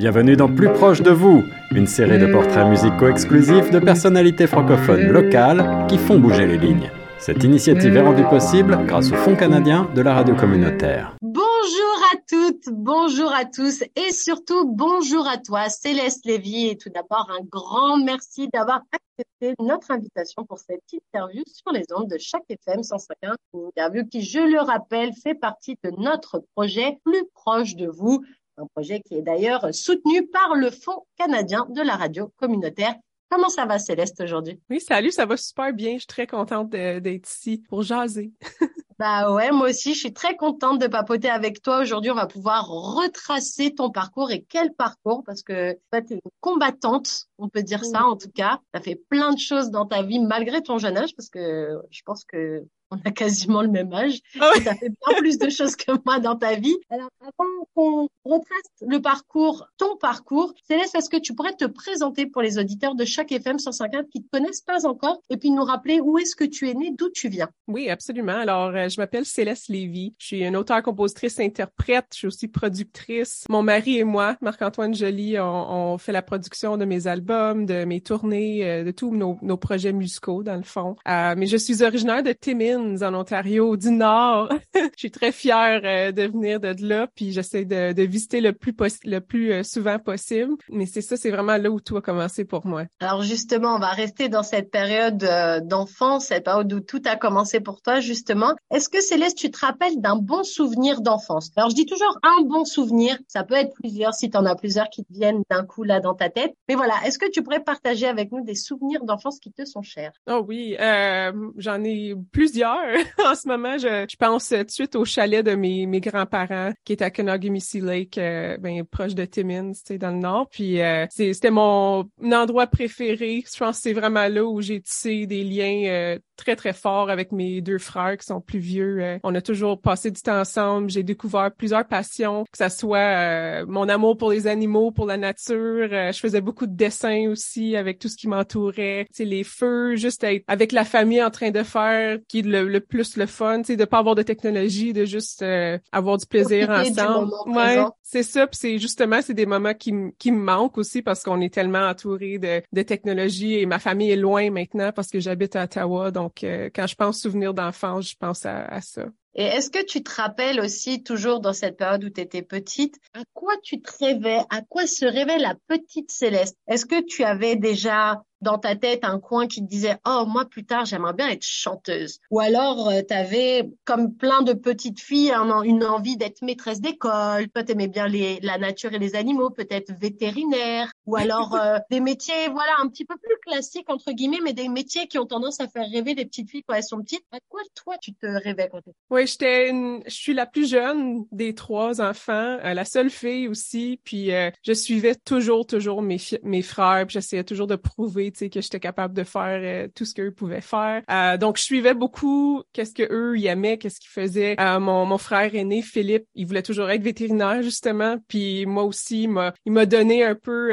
Bienvenue dans Plus proche de vous, une série de portraits musicaux exclusifs de personnalités francophones locales qui font bouger les lignes. Cette initiative est rendue possible grâce au Fonds canadien de la radio communautaire. Bonjour à toutes, bonjour à tous et surtout bonjour à toi Céleste Lévy et tout d'abord un grand merci d'avoir accepté notre invitation pour cette interview sur les ondes de chaque FM 151, une interview qui, je le rappelle, fait partie de notre projet Plus proche de vous, un projet qui est d'ailleurs soutenu par le Fonds canadien de la radio communautaire. Comment ça va, Céleste, aujourd'hui? Oui, salut, ça va super bien. Je suis très contente d'être ici pour jaser. bah ouais, moi aussi, je suis très contente de papoter avec toi. Aujourd'hui, on va pouvoir retracer ton parcours et quel parcours, parce que tu es une combattante, on peut dire ça en tout cas. Tu as fait plein de choses dans ta vie malgré ton jeune âge, parce que je pense que on a quasiment le même âge. Ah tu as fait bien plus de choses que moi dans ta vie. Alors, avant qu'on retrace le parcours, ton parcours, Céleste, est-ce que tu pourrais te présenter pour les auditeurs de chaque FM 150 qui ne te connaissent pas encore et puis nous rappeler où est-ce que tu es né, d'où tu viens? Oui, absolument. Alors, euh, je m'appelle Céleste Lévy. Je suis une auteure, compositrice, interprète. Je suis aussi productrice. Mon mari et moi, Marc-Antoine Joly, on, fait la production de mes albums, de mes tournées, euh, de tous nos, nos projets musicaux, dans le fond. Euh, mais je suis originaire de En Ontario, du Nord. je suis très fière euh, de venir de là, puis j'essaie de, de, visiter le plus le plus euh, souvent possible. Mais c'est ça, c'est vraiment là où tout a commencé pour moi. Alors justement, on va rester dans cette période euh, d'enfance, cette période où tout a commencé pour toi, justement. Est-ce que Céleste, tu te rappelles d'un bon souvenir d'enfance? Alors je dis toujours un bon souvenir, ça peut être plusieurs si tu en as plusieurs qui te viennent d'un coup là dans ta tête. Mais voilà, est-ce que tu pourrais partager avec nous des souvenirs d'enfance qui te sont chers? Oh oui, j'en ai plusieurs en ce moment, je, je, pense tout de suite au chalet de mes, mes grands-parents qui est à Kenogami-Missy Lake, euh, ben, proche de Timmins, tu sais, dans le nord. Puis euh, c'était mon endroit préféré. Je pense que c'est vraiment là où j'ai tissé des liens euh, très, très forts avec mes deux frères qui sont plus vieux. on a toujours passé du temps ensemble. J'ai découvert plusieurs passions, que ça soit mon amour pour les animaux, pour la nature. je faisais beaucoup de dessins aussi avec tout ce qui m'entourait. Tu sais, les feux, juste être avec la famille en train de faire, qui est le, le plus le fun, tu sais, de pas avoir de technologie, de juste euh, avoir du plaisir ensemble. Ouais, c'est ça. Puis c'est justement, c'est des moments qui, qui me manquent aussi parce qu'on est tellement entouré de, de technologie et ma famille est loin maintenant parce que j'habite à Ottawa. Donc, euh, quand je pense souvenir d'enfance, je pense à, à ça. Et est-ce que tu te rappelles aussi, toujours dans cette période où tu étais petite, à quoi tu te rêvais, à quoi se rêvait la petite Céleste? Est-ce que tu avais déjà dans ta tête un coin qui te disait oh moi plus tard j'aimerais bien être chanteuse. Ou alors euh, tu avais comme plein de petites filles une envie d'être maîtresse d'école. Toi t'aimais bien la nature et les animaux peut-être vétérinaire ou alors euh, des métiers voilà un petit peu plus classiques entre guillemets mais des métiers qui ont tendance à faire rêver les petites filles quand elles sont petites à quoi toi tu te rêvais quand tu Oui j'étais je suis la plus jeune des trois enfants euh, la seule fille aussi puis je suivais toujours toujours mes mes frères puis j'essayais toujours de prouver que j'étais capable de faire euh, tout ce qu'eux pouvaient faire. Euh, donc, je suivais beaucoup qu'est-ce que eux ils aimaient, qu'est-ce qu'ils faisaient. Euh, mon, mon frère aîné, Philippe, il voulait toujours être vétérinaire, justement. Puis moi aussi, il m'a, il m'a donné un peu,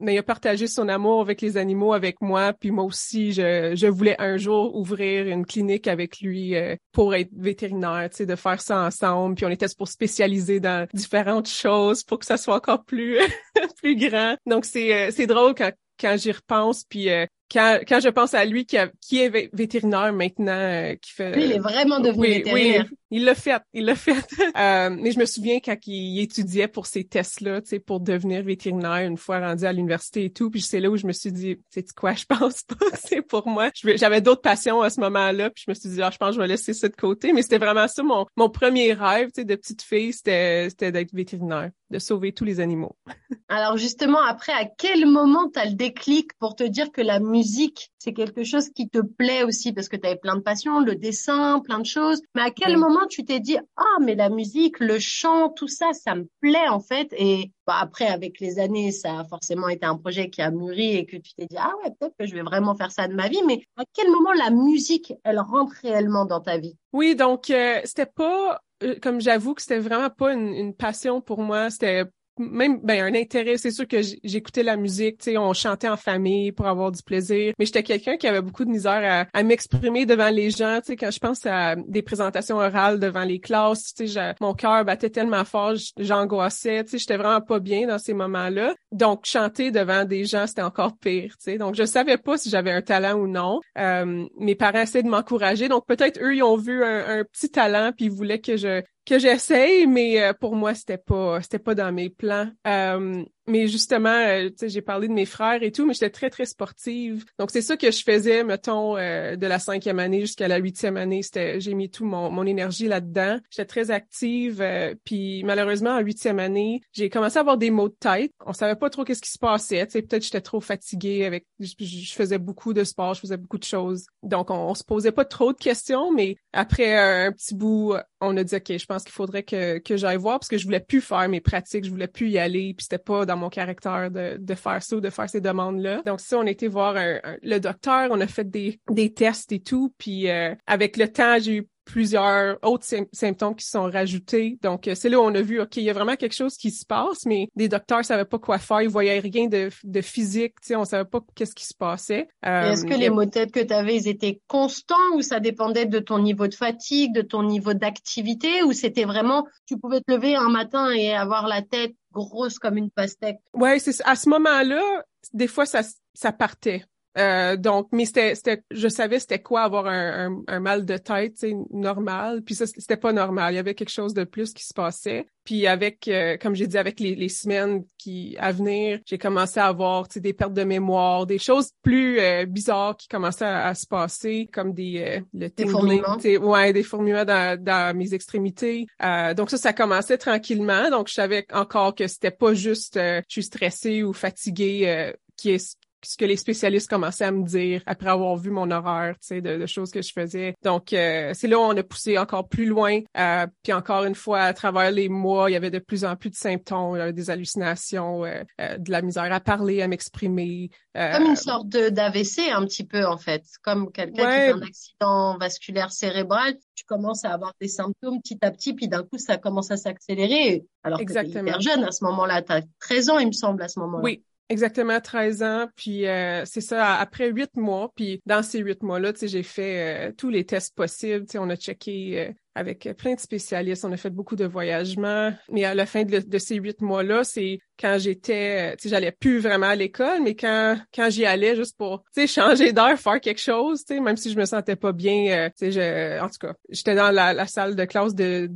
mais il a partagé son amour avec les animaux avec moi. Puis moi aussi, je, je voulais un jour ouvrir une clinique avec lui pour être vétérinaire, tu sais, de faire ça ensemble. Puis on était pour spécialiser dans différentes choses pour que ça soit encore plus plus grand. Donc c'est c'est drôle quand quand j'y repense, puis euh, quand, quand je pense à lui qui, qui est vétérinaire maintenant, euh, qui fait... Lui, il est vraiment devenu vétérinaire. Oui, il l'a fait, il l'a fait. euh, mais je me souviens quand il étudiait pour ces tests-là, tu sais, pour devenir vétérinaire une fois rendu à l'université et tout, puis c'est là où je me suis dit, c'est quoi, je pense pas que c'est pour moi. J'avais d'autres passions à ce moment-là, puis je me suis dit, ah, je pense que je vais laisser ça de côté. Mais c'était vraiment ça, mon, mon premier rêve, tu sais, de petite fille, c'était d'être vétérinaire, de sauver tous les animaux. Alors justement, après, à quel moment tu as le déclic pour te dire que la musique, c'est quelque chose qui te plaît aussi parce que tu avais plein de passions, le dessin, plein de choses. Mais à quel moment tu t'es dit ah mais la musique, le chant, tout ça, ça me plaît en fait? Et bah, après avec les années, ça a forcément été un projet qui a mûri et que tu t'es dit ah ouais peut-être que je vais vraiment faire ça de ma vie. Mais à quel moment la musique elle rentre réellement dans ta vie? Oui donc euh, c'était pas euh, comme j'avoue que c'était vraiment pas une, une passion pour moi, c'était même ben un intérêt. C'est sûr que j'écoutais la musique, tu sais, on chantait en famille pour avoir du plaisir. Mais j'étais quelqu'un qui avait beaucoup de misère à, m'exprimer devant les gens. Tu sais, quand je pense à des présentations orales devant les classes, tu sais, mon cœur battait tellement fort, j'angoissais. Tu sais, j'étais vraiment pas bien dans ces moments-là. Donc chanter devant des gens, c'était encore pire. Tu sais, donc je savais pas si j'avais un talent ou non. Euh, mes parents essaient de m'encourager, donc peut-être eux ils ont vu un, un petit talent puis ils voulaient que je que j'essaye, mais euh, pour moi, c'était pas c'était pas dans mes plans. Euh, mais justement, euh, j'ai parlé de mes frères et tout, mais j'étais très, très sportive. Donc, c'est ça que je faisais, mettons, de la cinquième année jusqu'à la huitième année. C'était, j'ai mis tout mon, mon énergie là-dedans. J'étais très active. puis, malheureusement, en huitième année, j'ai commencé à avoir des maux de tête. On savait pas trop qu'est-ce qui se passait. Peut-être j'étais trop fatiguée avec, je, faisais beaucoup de sport, je faisais beaucoup de choses. Donc, on, on se posait pas trop de questions, mais après un petit bout, on a dit, OK, je pense qu'il faudrait que, que j'aille voir parce que je voulais plus faire mes pratiques, je voulais plus y aller, puis c'était pas dans mon caractère de, de faire ça ou de faire ces demandes-là. Donc, si on était voir le docteur, on a fait des, des tests et tout, puis euh, avec le temps, j'ai eu plusieurs autres symptômes qui sont rajoutés. Donc, euh, c'est là où on a vu, OK, il y a vraiment quelque chose qui se passe, mais les docteurs savaient pas quoi faire, ils voyaient rien de, de physique, tu sais, on savait pas qu'est-ce qui se passait. Est-ce que euh, les maux de tête que tu avais, ils étaient constants ou ça dépendait de ton niveau de fatigue, de ton niveau d'activité ou c'était vraiment, tu pouvais te lever un matin et avoir la tête grosse comme une pastèque? Ouais, c'est à ce moment-là, des fois, ça, ça partait. Euh, donc, mais c'était, c'était, je savais c'était quoi avoir un, un, mal de tête, c'est normal. Puis ça, c'était pas normal. Il y avait quelque chose de plus qui se passait. Puis avec, euh, comme j'ai dit, avec les, les, semaines qui à venir, j'ai commencé à avoir des pertes de mémoire, des choses plus euh, bizarres qui commençaient à, se passer, comme des le des fourmillements. Ouais, des fourmillements dans, dans mes extrémités. donc ça, ça commençait tranquillement. Donc je savais encore que c'était pas juste je suis stressée ou fatiguée qui est ce que les spécialistes commençaient à me dire après avoir vu mon horaire, tu sais, de, choses que je faisais. Donc, euh, c'est là où on a poussé encore plus loin. Euh, puis encore une fois, à travers les mois, il y avait de plus en plus de symptômes, avait des hallucinations, euh, de la misère à parler, à m'exprimer. comme une sorte d'AVC un petit peu, en fait. Comme quelqu'un qui a un accident vasculaire cérébral, tu commences à avoir des symptômes petit à petit, puis d'un coup, ça commence à s'accélérer. Alors Exactement. que tu hyper jeune à ce moment-là. Tu as 13 ans, il me semble, à ce moment-là. Oui, Exactement 13 ans, puis euh, c'est ça, après huit mois, puis dans ces huit mois-là, j'ai fait euh, tous les tests possibles, on a checké euh, avec plein de spécialistes. On a fait beaucoup de voyagements. Mais à la fin de, ces huit mois-là, c'est quand j'étais, tu sais, j'allais plus vraiment à l'école, mais quand quand j'y allais juste pour, tu sais, changer d'heure, faire quelque chose, tu sais, même si je me sentais pas bien, euh, tu sais, en tout cas, j'étais dans la, salle de classe de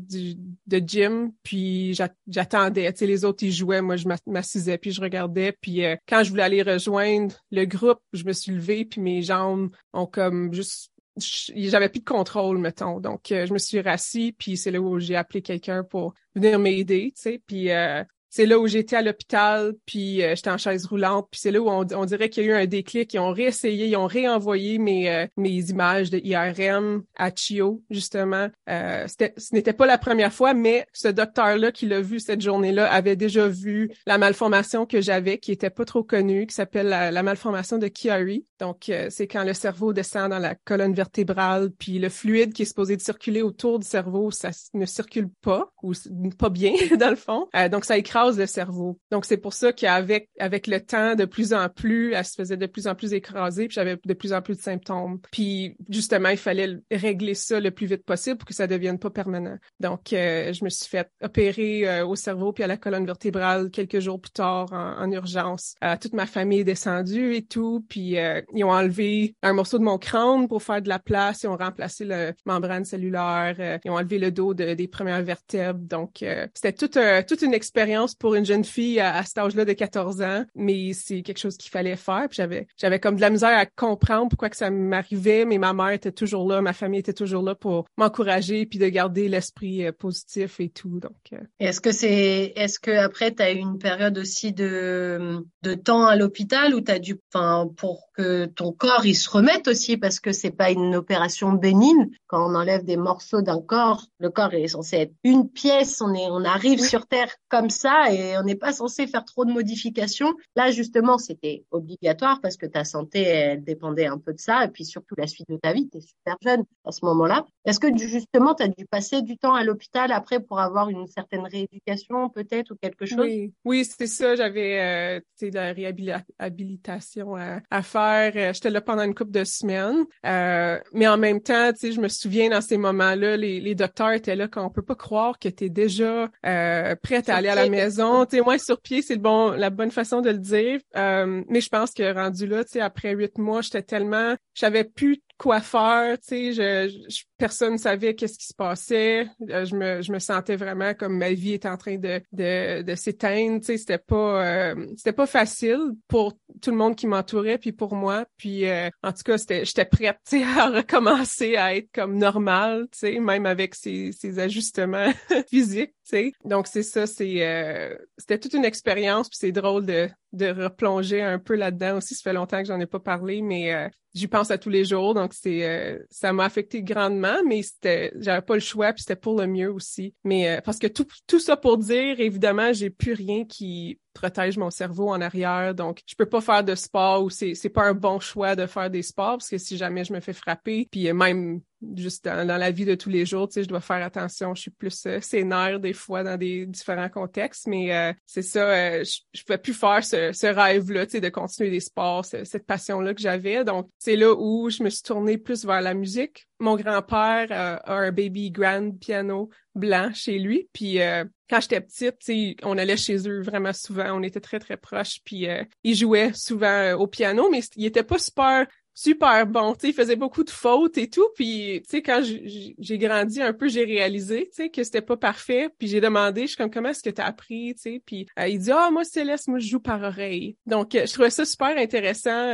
de gym, puis j'attendais, tu sais, les autres ils jouaient, moi je m'assisais puis je regardais, puis euh, quand je voulais aller rejoindre le groupe, je me suis levée puis mes jambes ont comme juste j'avais plus de contrôle, mettons. Donc, euh, je me suis rassis, puis c'est là où j'ai appelé quelqu'un pour venir m'aider, tu sais. Puis euh, c'est là où j'étais à l'hôpital, puis euh, j'étais en chaise roulante, puis c'est là où on, dirait qu'il y a eu un déclic. Ils ont réessayé, ils ont réenvoyé mes, euh, mes images de IRM à Chio, justement. Euh, ce n'était pas la première fois, mais ce docteur-là qui l'a vu cette journée-là avait déjà vu la malformation que j'avais, qui était pas trop connue, qui s'appelle la, malformation de Chiari. Donc, c'est quand le cerveau descend dans la colonne vertébrale, puis le fluide qui est supposé de circuler autour du cerveau, ça ne circule pas, ou pas bien, dans le fond. donc, ça écrase le cerveau. Donc, c'est pour ça qu'avec avec le temps, de plus en plus, elle se faisait de plus en plus écraser, puis j'avais de plus en plus de symptômes. Puis, justement, il fallait régler ça le plus vite possible pour que ça devienne pas permanent. Donc, euh, je me suis fait opérer euh, au cerveau puis à la colonne vertébrale quelques jours plus tard en, urgence. Euh, toute ma famille est descendue et tout, puis ils ont enlevé un morceau de mon crâne pour faire de la place, ils ont remplacé la membrane cellulaire, ils ont enlevé le dos des premières vertèbres. Donc, c'était toute, toute une expérience pour une jeune fille à, cet âge-là de 14 ans, mais c'est quelque chose qu'il fallait faire. Puis j'avais, j'avais comme de la misère à comprendre pourquoi que ça m'arrivait, mais ma mère était toujours là, ma famille était toujours là pour m'encourager puis de garder l'esprit euh, positif et tout. Donc. Euh. Est-ce que c'est, est-ce que après t'as eu une période aussi de de temps à l'hôpital où t'as dû, enfin, pour que ton corps il se remette aussi parce que c'est pas une opération bénigne? Quand on enlève des morceaux d'un corps, le corps est censé être une pièce. On est, on arrive sur terre comme ça et on n'est pas censé faire trop de modifications. Là, justement, c'était obligatoire parce que ta santé, elle dépendait un peu de ça et puis surtout la suite de ta vie. Tu es super jeune à ce moment-là. Est-ce que justement, tu as dû passer du temps à l'hôpital après pour avoir une certaine rééducation peut-être ou quelque chose? Oui, oui c'est ça. J'avais euh, la réhabilitation à, à faire. Euh, j'étais là pendant une couple de semaines. Euh, mais en même temps, je me souviens dans ces moments-là, les, les docteurs étaient là quand on peut pas croire que tu es déjà euh, prête à aller à la maison. Sais, moi, sur pied, c'est bon, la bonne façon de le dire. Euh, mais je pense que rendu là, après huit mois, j'étais tellement, j'avais plus faire, tu sais, je, je, personne savait qu'est-ce qui se passait. Euh, je me, je me sentais vraiment comme ma vie était en train de, de, de s'éteindre, tu sais, c'était pas, euh, c'était pas facile pour tout le monde qui m'entourait, puis pour moi, puis euh, en tout cas, c'était, j'étais prête, tu sais, à recommencer à être comme normale, tu sais, même avec ces, ces ajustements physiques, tu sais. Donc c'est ça, c'est, c'était toute une expérience, puis c'est drôle de, de replonger un peu là-dedans aussi. Ça fait longtemps que j'en ai pas parlé, mais j'y pense à tous les jours, donc c'est euh, ça m'a affecté grandement, mais c'était j'avais pas le choix, puis c'était pour le mieux aussi. Mais euh, parce que tout tout ça pour dire, évidemment, j'ai plus rien qui protège mon cerveau en arrière. Donc, je peux pas faire de sport ou c'est c'est pas un bon choix de faire des sports parce que si jamais je me fais frapper, puis même juste dans, la vie de tous les jours, tu sais, je dois faire attention. Je suis plus euh, sénère des fois dans des différents contextes, mais euh, c'est ça, euh, je, je pouvais plus faire ce, ce rêve-là, tu sais, de continuer des sports, cette passion-là que j'avais. Donc, c'est là où je me suis tournée plus vers la musique. Mon grand-père a un baby grand piano blanc chez lui, puis quand j'étais petite, on allait chez eux vraiment souvent, on était très très proches, puis euh, il jouait souvent euh, au piano, mais il était pas super super bon, tu sais, il faisait beaucoup de fautes et tout, puis tu sais quand j'ai grandi un peu, j'ai réalisé, tu sais que c'était pas parfait, puis j'ai demandé, je suis comme comment est-ce que tu as appris, tu sais, puis euh, il dit "Ah, moi Céleste, moi je joue par oreille." Donc je trouvais ça super intéressant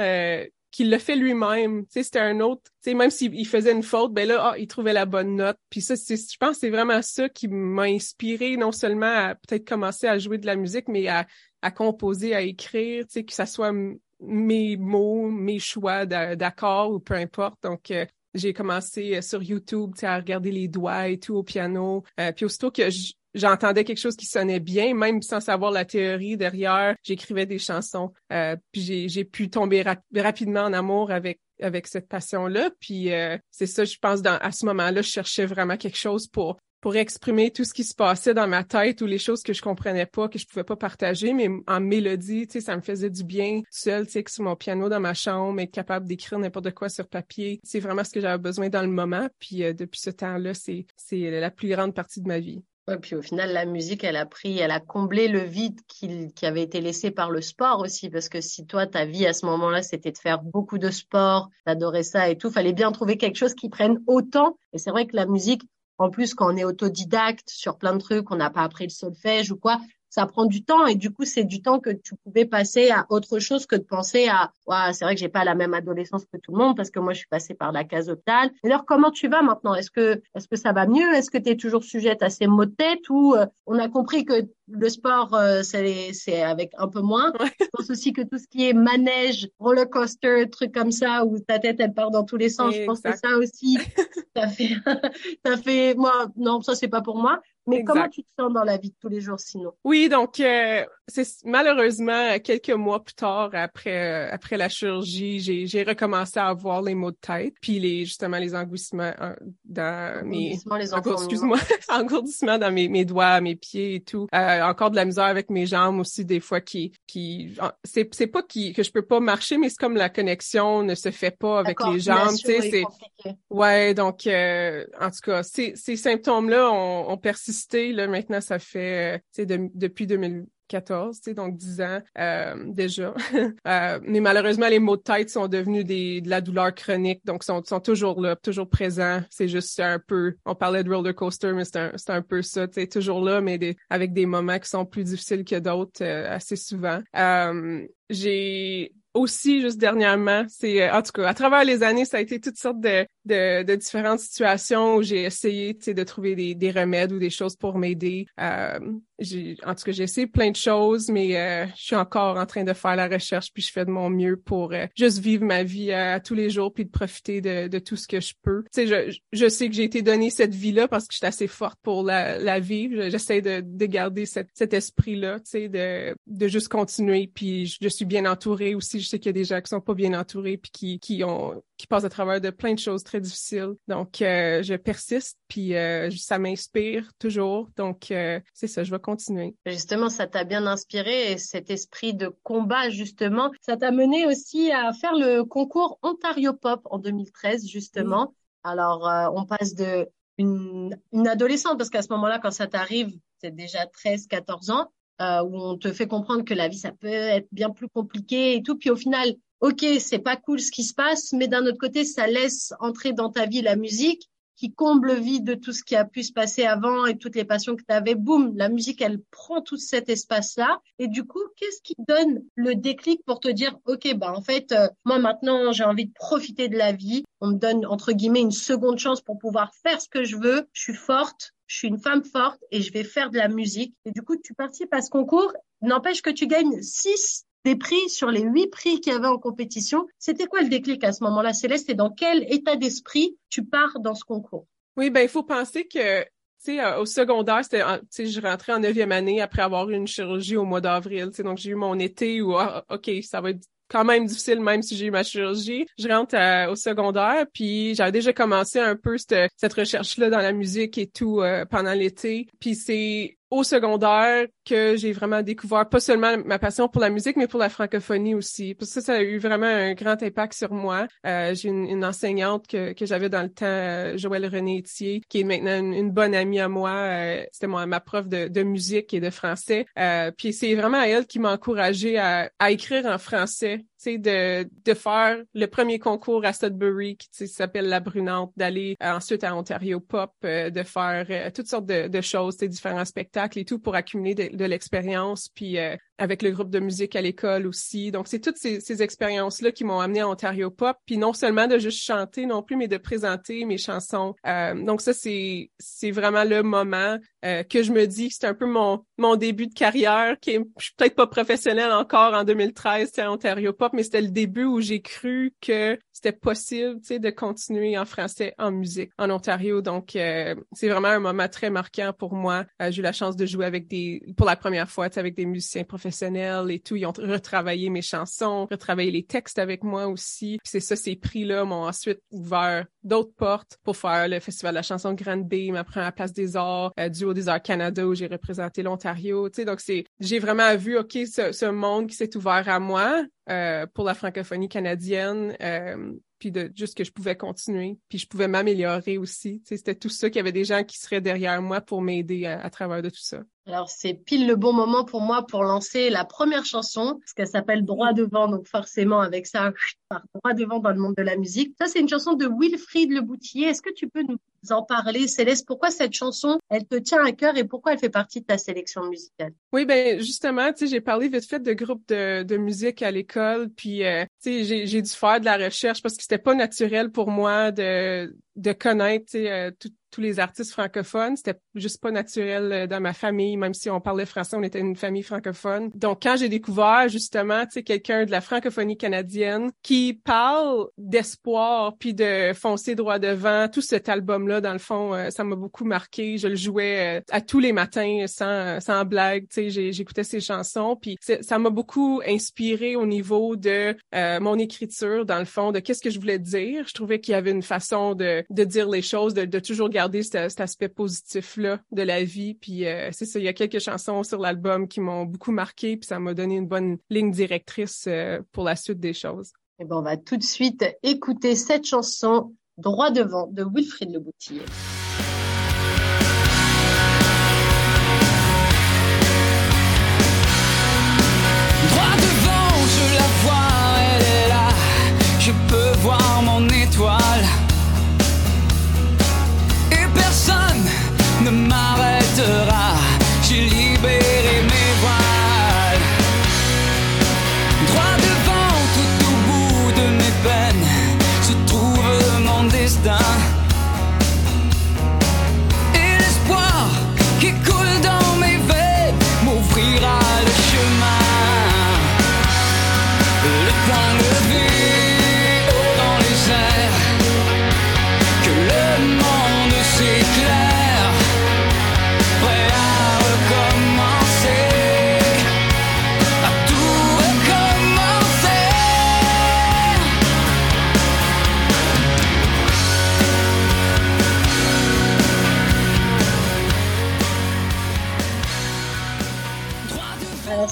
qu'il le fait lui-même. Tu sais, c'était un autre, tu sais, même s'il faisait une faute, ben là, ah, il trouvait la bonne note. Puis ça, c'est, je pense c'est vraiment ça qui m'a inspiré non seulement à peut-être commencer à jouer de la musique, mais à, à composer, à écrire, tu sais, que ça soit mes mots, mes choix d'accords ou peu importe. Donc, euh, j'ai commencé euh, sur YouTube, à regarder les doigts et tout au piano. Euh, puis aussitôt que j'entendais quelque chose qui sonnait bien, même sans savoir la théorie derrière. J'écrivais des chansons, euh, puis j'ai pu tomber rapidement en amour avec avec cette passion-là. Puis euh, c'est ça, je pense, dans, à ce moment-là, je cherchais vraiment quelque chose pour pour exprimer tout ce qui se passait dans ma tête ou les choses que je comprenais pas, que je pouvais pas partager, mais en mélodie, tu sais, ça me faisait du bien seul, tu sais, sur mon piano dans ma chambre, être capable d'écrire n'importe quoi sur papier. C'est vraiment ce que j'avais besoin dans le moment. Puis euh, depuis ce temps-là, c'est la plus grande partie de ma vie. Puis au final, la musique, elle a pris, elle a comblé le vide qui, qui avait été laissé par le sport aussi, parce que si toi, ta vie à ce moment-là, c'était de faire beaucoup de sport, d'adorer ça et tout, fallait bien trouver quelque chose qui prenne autant. Et c'est vrai que la musique, en plus, quand on est autodidacte sur plein de trucs, on n'a pas appris le solfège ou quoi, ça prend du temps et du coup c'est du temps que tu pouvais passer à autre chose que de penser à ouais, c'est vrai que j'ai pas la même adolescence que tout le monde parce que moi je suis passée par la case hôpital. Alors comment tu vas maintenant? Est-ce que est-ce que ça va mieux? Est-ce que tu es toujours sujette à ces maux de tête ou euh, on a compris que le sport euh, c'est c'est avec un peu moins. Je pense aussi que tout ce qui est manège, roller coaster, trucs comme ça où ta tête elle part dans tous les sens, je pense que ça aussi ça fait ça fait moi non, ça c'est pas pour moi. Mais comment tu te sens dans la vie de tous les jours sinon? Oui, donc euh, c'est malheureusement quelques mois plus tard après euh, après la chirurgie, j'ai j'ai recommencé à avoir les maux de tête, puis les justement les engouissements euh, dans mes excuse-moi, engourdissements dans mes mes doigts, mes pieds et tout. encore de la misère avec mes jambes aussi des fois qui qui c'est c'est pas qui que je peux pas marcher, mais c'est comme la connexion ne se fait pas avec les jambes, tu sais, c'est ouais donc en tout cas ces ces symptômes là ont, ont maintenant, ça fait, euh, de, depuis 2014, donc 10 ans euh, déjà. euh, mais malheureusement, les maux de tête sont devenus de la douleur chronique, donc sont, sont toujours là, toujours présents. C'est juste un peu, on parlait de roller coaster, mais c'est un, peu ça, tu toujours là, mais avec des moments qui sont plus difficiles que d'autres assez souvent. Euh, j'ai aussi juste dernièrement. C'est en tout cas à travers les années, ça a été toutes sortes de de, de différentes situations où j'ai essayé de trouver des, des remèdes ou des choses pour m'aider. Euh, en tout cas, j'ai essayé plein de choses, mais euh, je suis encore en train de faire la recherche, puis je fais de mon mieux pour euh, juste vivre ma vie à, tous les jours, puis de profiter de, de tout ce que je peux. Tu sais, je, je sais que j'ai été donnée cette vie-là parce que je suis assez forte pour la, la vivre. J'essaie de, de garder cette, cet esprit-là, tu sais, de, de juste continuer. Puis je, suis bien entourée aussi. Je sais qu'il y a des gens qui sont pas bien entourés, puis qui, qui ont qui passent à travers de plein de choses très difficiles. Donc, euh, je persiste, puis euh, ça m'inspire toujours. Donc, euh, c'est ça, je vais continuer. Justement, ça t'a bien inspiré, et cet esprit de combat, justement, ça t'a mené aussi à faire le concours Ontario Pop en 2013, justement. Alors, on passe de une, une adolescente, parce qu'à ce moment-là, quand ça t'arrive, c'est déjà 13, 14 ans, où on te fait comprendre que la vie, ça peut être bien plus compliqué et tout. Puis au final, ok, c'est pas cool ce qui se passe, mais d'un autre côté, ça laisse entrer dans ta vie la musique qui comble le vide de tout ce qui a pu se passer avant et toutes les passions que tu avais. Boum, la musique, elle prend tout cet espace-là. Et du coup, qu'est-ce qui donne le déclic pour te dire, OK, bah, en fait, euh, moi, maintenant, j'ai envie de profiter de la vie. On me donne, entre guillemets, une seconde chance pour pouvoir faire ce que je veux. Je suis forte. Je suis une femme forte et je vais faire de la musique. Et du coup, tu participes à ce concours. N'empêche que tu gagnes six des prix sur les huit prix qu'il y avait en compétition. C'était quoi le déclic à ce moment-là, Céleste, et dans quel état d'esprit tu pars dans ce concours? Oui, ben il faut penser que euh, au secondaire, c'était, je rentrais en neuvième année après avoir eu une chirurgie au mois d'avril, donc j'ai eu mon été où, ah, ok, ça va être quand même difficile même si j'ai eu ma chirurgie. Je rentre euh, au secondaire, puis j'avais déjà commencé un peu cette, cette recherche-là dans la musique et tout euh, pendant l'été. Puis c'est au secondaire que j'ai vraiment découvert pas seulement ma passion pour la musique, mais pour la francophonie aussi. Parce que ça, ça a eu vraiment un grand impact sur moi. Euh, j'ai une, une, enseignante que, que j'avais dans le temps, euh, Joëlle René Etier, qui est maintenant une, bonne amie à moi. Euh, c'était ma prof de, de, musique et de français. Euh, puis c'est vraiment elle qui m'a encouragée à, à écrire en français de, de faire le premier concours à Sudbury qui s'appelle La Brunante, d'aller ensuite à Ontario Pop, de faire toutes sortes de, de choses, différents spectacles et tout pour accumuler de, de l'expérience, puis euh, avec le groupe de musique à l'école aussi. Donc, c'est toutes ces, ces expériences-là qui m'ont amené à Ontario Pop, puis non seulement de juste chanter non plus, mais de présenter mes chansons. Euh, donc, ça, c'est c'est vraiment le moment euh, que je me dis que c'est un peu mon mon début de carrière, qui est, je suis peut-être pas professionnelle encore en 2013 à Ontario Pop, mais c'était le début où j'ai cru que c'était possible, tu sais, de continuer en français en musique en Ontario. Donc, euh, c'est vraiment un moment très marquant pour moi. j'ai eu la chance de jouer avec des, pour la première fois, tu sais, avec des musiciens professionnels et tout. Ils ont retravaillé mes chansons, retravaillé les textes avec moi aussi. Puis c'est ça, ces prix-là m'ont ensuite ouvert d'autres portes pour faire le Festival de la chanson Grande B, ma première place des arts, euh, du Haut des Arts Canada où j'ai représenté l'Ontario. Tu sais, donc c'est, j'ai vraiment vu, OK, ce, ce monde qui s'est ouvert à moi euh, pour la francophonie canadienne. Euh, puis de juste que je pouvais continuer, puis je pouvais m'améliorer aussi. C'était tout ça qu'il y avait des gens qui seraient derrière moi pour m'aider à, travers de tout ça. Alors c'est pile le bon moment pour moi pour lancer la première chanson, parce qu'elle s'appelle Droit devant, donc forcément avec ça, par droit devant dans le monde de la musique. Ça c'est une chanson de Wilfried Le Boutier. Est-ce que tu peux nous en parler, Céleste? Pourquoi cette chanson, elle te tient à cœur et pourquoi elle fait partie de ta sélection musicale? Oui, ben justement, tu sais, j'ai parlé vite fait de groupe de, de musique à l'école, puis euh, tu sais, j'ai dû faire de la recherche parce que c'était pas naturel pour moi de de connaître euh, tout, tous les artistes francophones. C'était juste pas naturel euh, dans ma famille, même si on parlait français, on était une famille francophone. Donc, quand j'ai découvert justement, tu sais, quelqu'un de la francophonie canadienne qui parle d'espoir puis de foncer droit devant, tout cet album-là, dans le fond, euh, ça m'a beaucoup marqué. Je le jouais euh, à tous les matins sans, sans blague, tu sais, j'écoutais ses chansons puis ça m'a beaucoup inspiré au niveau de mon écriture, dans le fond, de qu'est-ce que je voulais dire. Je trouvais qu'il y avait une façon de, de dire les choses, de, de toujours garder garder cet, aspect positif-là de la vie. Puis euh, c'est ça, il y a quelques chansons sur l'album qui m'ont beaucoup marqué, puis ça m'a donné une bonne ligne directrice euh, pour la suite des choses. Et eh ben, on va tout de suite écouter cette chanson Droit devant de Wilfried Le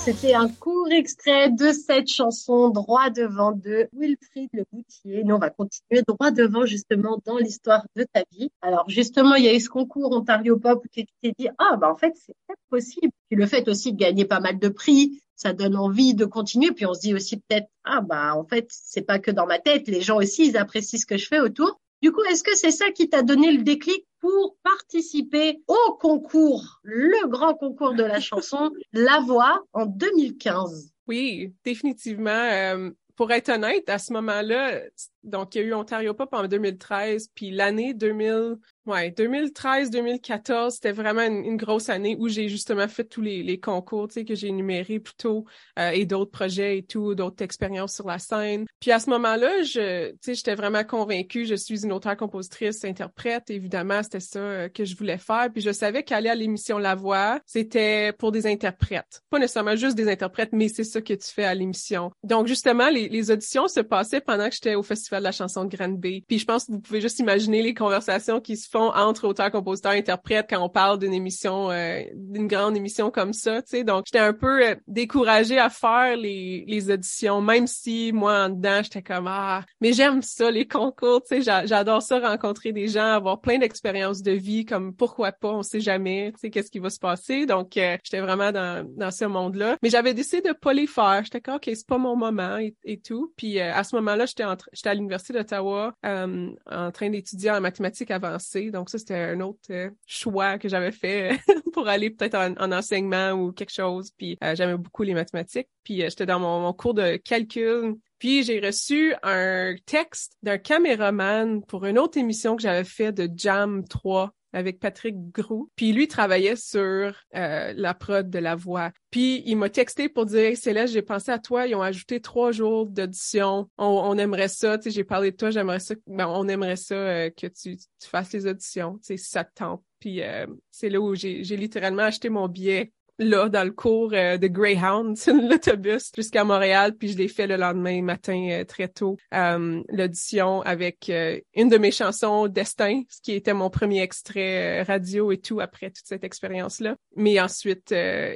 c'était un court extrait de cette chanson Droit devant de Wilfried Le Boutier. Nous, on va continuer droit devant justement dans l'histoire de ta vie. Alors, justement, il y a eu ce concours Ontario Pop où tu dit, ah, bah, en fait, c'est possible. Puis le fait aussi de gagner pas mal de prix, ça donne envie de continuer. Puis on se dit aussi peut-être, ah, bah, en fait, c'est pas que dans ma tête. Les gens aussi, ils apprécient ce que je fais autour. Du coup, est-ce que c'est ça qui t'a donné le déclic pour participer au concours, le grand concours de la chanson La Voix en 2015? Oui, définitivement. Euh, pour être honnête, à ce moment-là, donc il y a eu Ontario Pop en 2013, puis l'année 2000, ouais, 2013-2014, c'était vraiment une, grosse année où j'ai justement fait tous les, les concours, tu sais, que j'ai énumérés plus tôt, euh, et d'autres projets et tout, d'autres expériences sur la scène. Puis à ce moment-là, je, tu sais, j'étais vraiment convaincue, je suis une auteure, compositrice, interprète, évidemment, c'était ça euh, que je voulais faire. Puis je savais qu'aller à l'émission La Voix, c'était pour des interprètes, pas nécessairement juste des interprètes, mais c'est ça que tu fais à l'émission. Donc justement, les, les auditions se passaient pendant que j'étais au festival de la chanson de Granby. Puis je pense que vous pouvez juste imaginer les conversations qui se font entre auteurs, compositeurs, interprètes quand on parle d'une émission, euh, d'une grande émission comme ça, tu sais. Donc j'étais un peu euh, découragée à faire les, les auditions, même si moi en dedans j'étais comme ah, mais j'aime ça les concours, tu sais. J'adore ça rencontrer des gens, avoir plein d'expériences de vie, comme pourquoi pas, on sait jamais, tu sais, qu'est-ce qui va se passer. Donc euh, j'étais vraiment dans dans ce monde-là. Mais j'avais décidé de pas les faire. J'étais comme ok, c'est pas mon moment et, et tout. Puis à ce moment-là, j'étais j'étais à l'Université d'Ottawa euh, en train d'étudier en mathématiques avancées. Donc ça, c'était un autre euh, choix que j'avais fait pour aller peut-être en, enseignement ou quelque chose. Puis euh, j'aimais beaucoup les mathématiques. Puis j'étais dans mon, mon, cours de calcul. Puis j'ai reçu un texte d'un caméraman pour une autre émission que j'avais fait de Jam 3 avec Patrick Grou. Puis lui travaillait sur euh, la prod de la voix. Puis il m'a texté pour dire hey, Céleste, j'ai pensé à toi, ils ont ajouté trois jours d'audition. On, on, aimerait ça, tu sais, j'ai parlé de toi, j'aimerais ça, ben, on aimerait ça euh, que tu, fasses les auditions, tu sais, ça te tente. Puis euh, c'est là où j'ai littéralement acheté mon billet là dans le cours euh, de Greyhound, l'autobus jusqu'à Montréal, puis je l'ai fait le lendemain matin euh, très tôt, euh, l'audition avec une de mes chansons Destin, ce qui était mon premier extrait radio et tout après toute cette expérience-là. Mais ensuite,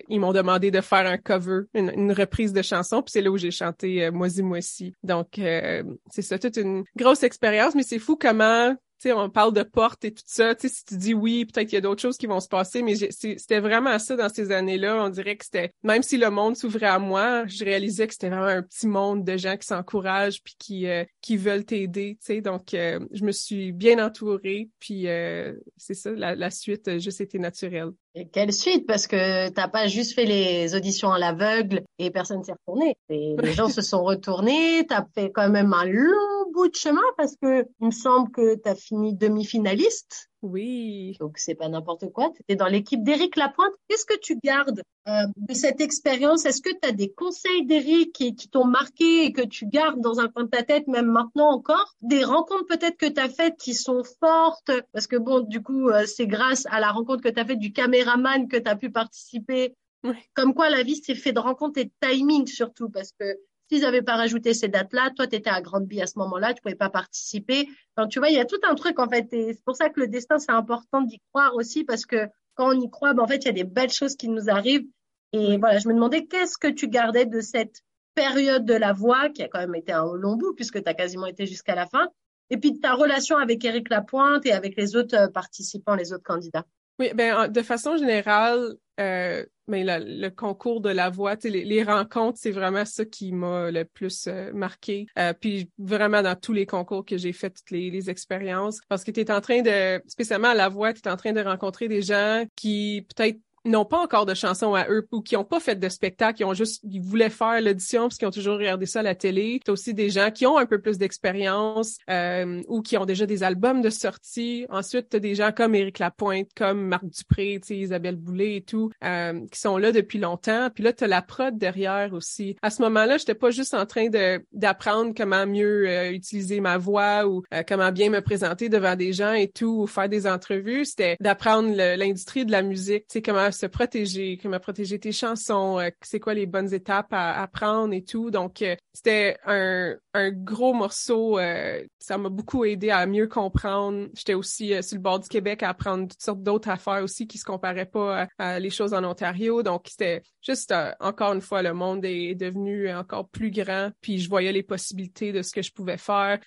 ils m'ont demandé de faire un cover, une, une reprise de chanson, puis c'est là où j'ai chanté Moisi Moisi. Donc c'est ça, toute une grosse expérience, mais c'est fou comment sais, on parle de porte et tout ça. Tu si tu dis oui, peut-être qu'il y a d'autres choses qui vont se passer, mais c'était vraiment ça dans ces années-là. On dirait que c'était, même si le monde s'ouvrait à moi, je réalisais que c'était vraiment un petit monde de gens qui s'encouragent puis qui euh, qui veulent t'aider. Tu donc euh, je me suis bien entourée. Puis euh, c'est ça, la, la suite a juste été naturelle. Et quelle suite Parce que t'as pas juste fait les auditions à l'aveugle et personne s'est retourné. Et les gens se sont retournés. T'as fait quand même un long bout de chemin parce que il me semble que t'as fini demi-finaliste. Oui. Donc c'est pas n'importe quoi. Tu étais dans l'équipe d'Éric Lapointe. Qu'est-ce que tu gardes euh, de cette expérience? Est-ce que tu as des conseils d'Éric qui, qui t'ont marqué et que tu gardes dans un coin de ta tête même maintenant encore? Des rencontres peut-être que tu as faites qui sont fortes? Parce que bon du coup euh, c'est grâce à la rencontre que tu as faite du caméraman que tu as pu participer. Oui. Comme quoi la vie c'est fait de rencontres et de timing surtout parce que S'ils n'avaient pas rajouté ces dates-là, toi, tu étais à Grande-Bille à ce moment-là, tu pouvais pas participer. Donc, tu vois, il y a tout un truc, en fait. Et c'est pour ça que le destin, c'est important d'y croire aussi, parce que quand on y croit, ben, en fait, il y a des belles choses qui nous arrivent. Et voilà, je me demandais qu'est-ce que tu gardais de cette période de la voix, qui a quand même été un long bout, puisque tu as quasiment été jusqu'à la fin. Et puis, ta relation avec Éric Lapointe et avec les autres euh, participants, les autres candidats? Oui, ben de façon générale, euh, mais le concours de la voix, les, les rencontres, c'est vraiment ça qui m'a le plus euh, marqué. Euh, puis vraiment dans tous les concours que j'ai fait, toutes les, les expériences, parce que tu en train de, spécialement à la voix, tu es en train de rencontrer des gens qui peut-être n'ont pas encore de chansons à eux ou qui ont pas fait de spectacle, qui ont juste, ils voulaient faire l'audition parce qu'ils ont toujours regardé ça à la télé. T'as aussi des gens qui ont un peu plus d'expérience euh, ou qui ont déjà des albums de sortie. Ensuite, t'as des gens comme Éric Lapointe, comme Marc Dupré, Isabelle Boulay et tout, euh, qui sont là depuis longtemps. Puis là, t'as la prod derrière aussi. À ce moment-là, j'étais pas juste en train de d'apprendre comment mieux euh, utiliser ma voix ou euh, comment bien me présenter devant des gens et tout, ou faire des entrevues. C'était d'apprendre l'industrie de la musique, tu comment se protéger, comment protéger tes chansons, euh, c'est quoi les bonnes étapes à, à prendre et tout. Donc, euh, c'était un, gros morceau. Euh, ça m'a beaucoup aidé à mieux comprendre. J'étais aussi sur le bord du Québec à apprendre toutes sortes d'autres affaires aussi qui se comparaient pas à, les choses en Ontario. Donc, c'était juste, encore une fois, le monde est devenu encore plus grand. Puis, je voyais les possibilités de ce que je pouvais faire.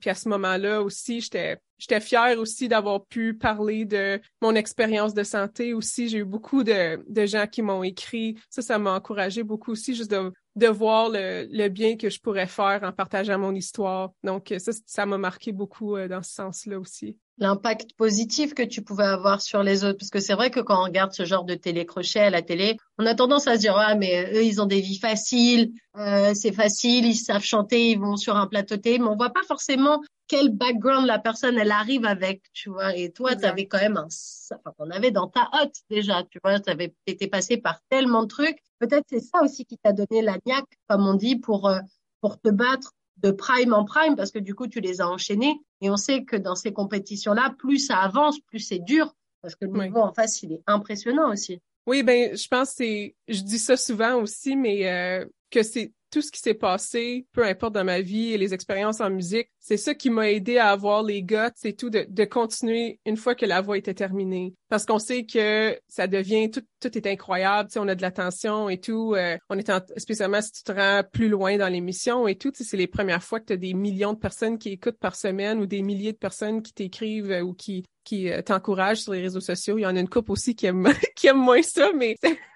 puis, à ce moment-là aussi, j'étais J'étais fière aussi d'avoir pu parler de mon expérience de santé aussi. J'ai eu beaucoup de, de gens qui m'ont écrit. Ça, ça m'a encouragé beaucoup aussi, juste de, de voir le, le, bien que je pourrais faire en partageant mon histoire. Donc, ça, ça m'a marqué beaucoup euh, dans ce sens-là aussi l'impact positif que tu pouvais avoir sur les autres. Parce que c'est vrai que quand on regarde ce genre de télécrochet à la télé, on a tendance à se dire, ah, mais eux, ils ont des vies faciles, euh, c'est facile, ils savent chanter, ils vont sur un plateau télé, mais on voit pas forcément quel background la personne, elle arrive avec, tu vois. Et toi, tu avais quand même un, enfin, on avait dans ta hotte déjà, tu vois, tu avais été passé par tellement de trucs. Peut-être c'est ça aussi qui t'a donné la niaque, comme on dit, pour, euh, pour te battre de prime en prime parce que du coup tu les as enchaînés et on sait que dans ces compétitions là plus ça avance plus c'est dur parce que le niveau en face il est impressionnant aussi. Oui ben je pense c'est je dis ça souvent aussi mais euh, que c'est tout ce qui s'est passé, peu importe dans ma vie et les expériences en musique, c'est ça qui m'a aidé à avoir les guts et tout, de, de continuer une fois que la voix était terminée. Parce qu'on sait que ça devient, tout, tout est incroyable, on a de l'attention et tout. Euh, on est en, spécialement si tu te rends plus loin dans l'émission et tout, c'est les premières fois que tu as des millions de personnes qui écoutent par semaine ou des milliers de personnes qui t'écrivent euh, ou qui qui euh, t'encouragent sur les réseaux sociaux. Il y en a une couple aussi qui aime qui aime moins ça, mais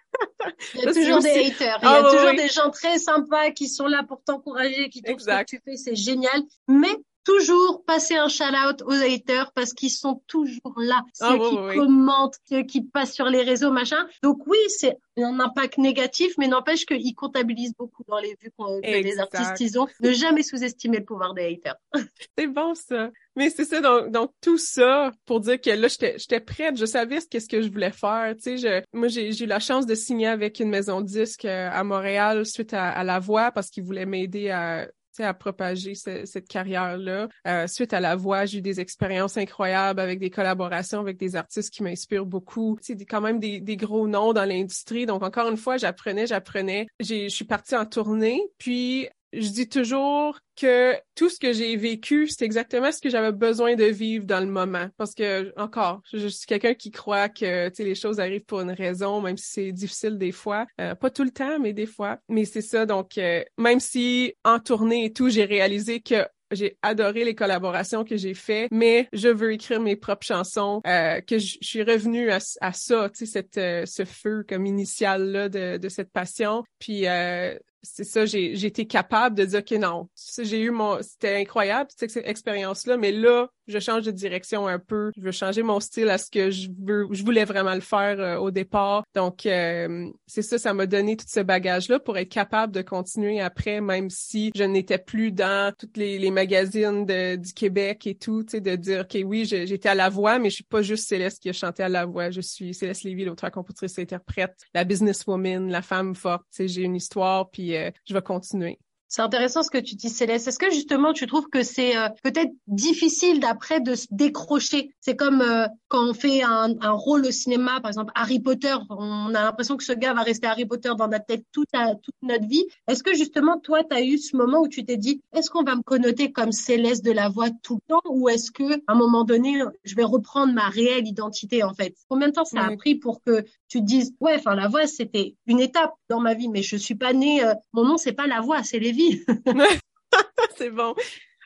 Il y a toujours des haters. Il y a ah, toujours des gens très sympas qui sont là pour t'encourager, qui trouvent ce que tu fais, c'est génial. Mais toujours passer un shout-out aux haters parce qu'ils sont toujours là. Ah, ceux qui commentent, ceux qui passent sur les réseaux, machin. Donc oui, c'est un impact négatif, mais n'empêche qu'ils comptabilisent beaucoup dans les vues que les artistes ils ont. Ne jamais sous-estimer le pouvoir des haters. c'est bon ça. Mais c'est ça, donc, donc, tout ça pour dire que là, j'étais prête, je savais ce qu'est-ce que je voulais faire. Tu sais, je, moi, j'ai eu la chance de signer avec une maison de disques euh, à Montréal suite à, à La Voix parce qu'ils voulaient m'aider à à propager cette carrière-là. Euh, suite à la voix, j'ai eu des expériences incroyables avec des collaborations avec des artistes qui m'inspirent beaucoup. C'est quand même des, des, gros noms dans l'industrie. Donc encore une fois, j'apprenais, j'apprenais. Je suis partie en tournée, puis je dis toujours que tout ce que j'ai vécu, c'est exactement ce que j'avais besoin de vivre dans le moment. Parce que, encore, je, suis quelqu'un qui croit que les choses arrivent pour une raison, même si c'est difficile des fois. Euh, pas tout le temps, mais des fois. Mais c'est ça, donc euh, même si en tournée et tout, j'ai réalisé que j'ai adoré les collaborations que j'ai fait, mais je veux écrire mes propres chansons, euh, que je, suis revenue à, à ça, tu sais, cette, euh, ce feu comme initial là de, de cette passion. Puis euh, c'est ça, j'ai, été capable de dire que non, j'ai eu mon, c'était incroyable cette expérience-là, mais là, je change de direction un peu. Je veux changer mon style à ce que je veux, je voulais vraiment le faire euh, au départ. Donc, euh, c'est ça, ça m'a donné tout ce bagage-là pour être capable de continuer après, même si je n'étais plus dans toutes les, les magazines de, du Québec et tout, tu sais, de dire, OK, oui, j'étais à la voix, mais je suis pas juste Céleste qui a chanté à la voix. Je suis Céleste Lévy, l'auteur, compositrice, interprète, la businesswoman, la femme forte. Tu sais, j'ai une histoire, puis euh, je vais continuer. C'est intéressant ce que tu dis, Céleste. Est-ce que justement tu trouves que c'est euh, peut-être difficile d'après de se décrocher? C'est comme euh, quand on fait un, un, rôle au cinéma, par exemple Harry Potter, on a l'impression que ce gars va rester Harry Potter dans notre tête toute, toute notre vie. Est-ce que justement toi, tu as eu ce moment où tu t'es dit, est-ce qu'on va me connoter comme Céleste de la voix tout le temps ou est-ce que à un moment donné, je vais reprendre ma réelle identité en fait? Combien de temps ça a pris pour que tu te dises, ouais, enfin la voix c'était une étape dans ma vie, mais je suis pas née, euh, mon nom c'est pas la voix, c'est Lévi. c'est bon.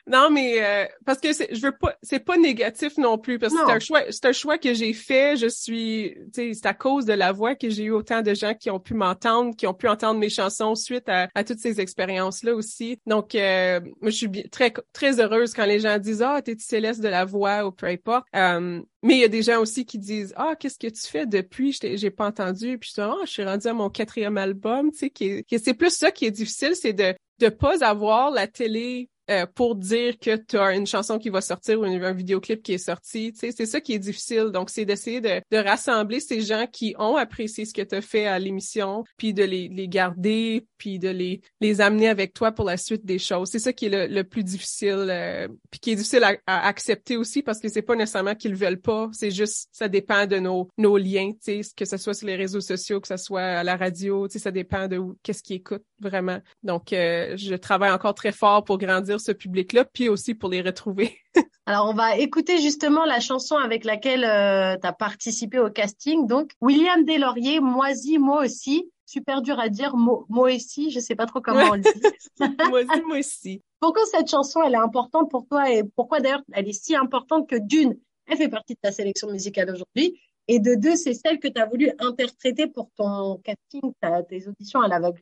Non, mais euh, parce que je veux pas, c'est pas négatif non plus parce que c'est un choix, c'est un choix que j'ai fait. Je suis, tu sais, c'est à cause de la voix que j'ai eu autant de gens qui ont pu m'entendre, qui ont pu entendre mes chansons suite à, toutes ces expériences-là aussi. Donc, euh, moi, je suis très très heureuse quand les gens disent ah, t'es Céleste de la voix ou peu importe. Euh, mais il y a des gens aussi qui disent ah, qu'est-ce que tu fais depuis? J'ai pas entendu. Puis je dis ah, je suis rendue à mon quatrième album. Tu sais, qui, qui c'est plus ça qui est difficile, c'est de de pas avoir la télé euh, pour dire que tu as une chanson qui va sortir ou un vidéoclip qui est sorti. C'est ça qui est difficile. Donc, c'est d'essayer de, de, rassembler ces gens qui ont apprécié ce que tu as fait à l'émission, puis de les, les, garder, puis de les, les amener avec toi pour la suite des choses. C'est ça qui est le, le plus difficile, euh, puis qui est difficile à, accepter aussi parce que c'est pas nécessairement qu'ils veulent pas, c'est juste ça dépend de nos, nos liens, que ce soit sur les réseaux sociaux, que ce soit à la radio, ça dépend de qu'est-ce qu'ils écoutent vraiment. Donc, euh, je travaille encore très fort pour grandir ce public-là, puis aussi pour les retrouver. Alors, on va écouter justement la chanson avec laquelle euh, tu as participé au casting. Donc, William Deslauriers, Moisi, moi aussi. Super dur à dire, moi, aussi, je sais pas trop comment on le dit. Moisi, moi aussi. Pourquoi cette chanson, elle est importante pour toi et pourquoi d'ailleurs elle est si importante que d'une, elle fait partie de ta sélection musicale aujourd'hui et de deux, c'est celle que tu as voulu interpréter pour ton casting, tes auditions à l'aveugle.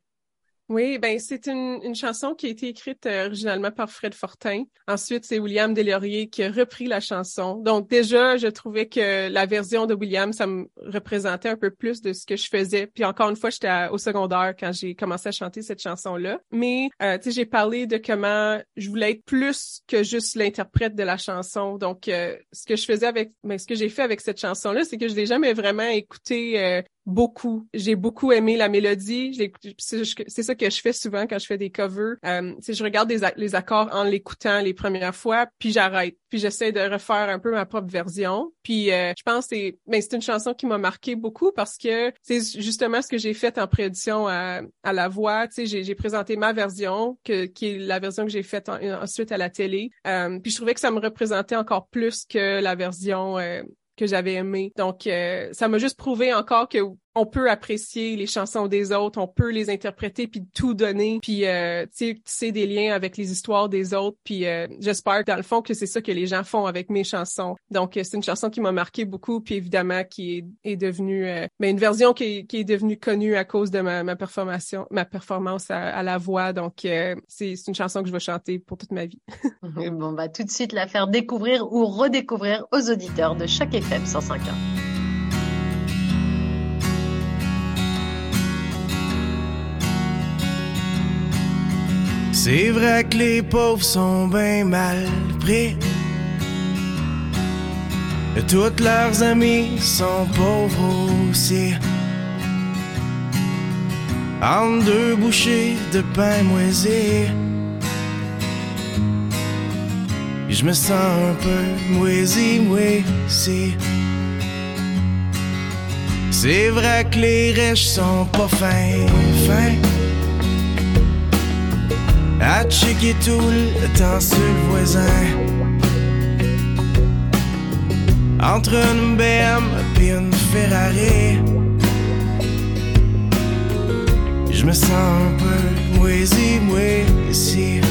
Oui, ben c'est une, chanson qui a été écrite euh, originalement par Fred Fortin. Ensuite, c'est William Delaurier qui a repris la chanson. Donc déjà, je trouvais que la version de William, ça me représentait un peu plus de ce que je faisais. Puis encore une fois, j'étais au secondaire quand j'ai commencé à chanter cette chanson-là. Mais euh, tu sais, j'ai parlé de comment je voulais être plus que juste l'interprète de la chanson. Donc, euh, ce que je faisais avec, ben, ce que j'ai fait avec cette chanson-là, c'est que je l'ai jamais vraiment écouté beaucoup. J'ai beaucoup aimé la mélodie. C'est ça que je fais souvent quand je fais des covers. Euh, je regarde les accords en l'écoutant les premières fois, puis j'arrête. Puis j'essaie de refaire un peu ma propre version. Puis euh, je pense que c'est ben, c'est une chanson qui m'a marqué beaucoup parce que c'est justement ce que j'ai fait en prédiction à, à la voix. J'ai présenté ma version, que, qui est la version que j'ai faite ensuite à la télé. Euh, puis je trouvais que ça me représentait encore plus que la version euh, que j'avais aimé. Donc, euh, ça m'a juste prouvé encore que on peut apprécier les chansons des autres, on peut les interpréter puis tout donner, puis euh, tu sais des liens avec les histoires des autres, puis euh, j'espère dans le fond que c'est ça que les gens font avec mes chansons. Donc euh, c'est une chanson qui m'a marqué beaucoup, puis évidemment qui est, est devenue euh, ben, une version qui est, qui est devenue connue à cause de ma, ma performance, ma performance à, la voix. Donc c'est une chanson que je vais chanter pour toute ma vie. bon, on va tout de suite la faire découvrir ou redécouvrir aux auditeurs de chaque FM 105 C'est vrai que les pauvres sont bien mal pris. Toutes leurs amis sont pauvres aussi. En deux bouchées de pain moisi. Je me sens un peu moisi, moisi. C'est vrai que les riches sont pas fins, fins à checker tout le temps sur le voisin. Entre une BM et une Ferrari, je me sens un peu moisi, moisi.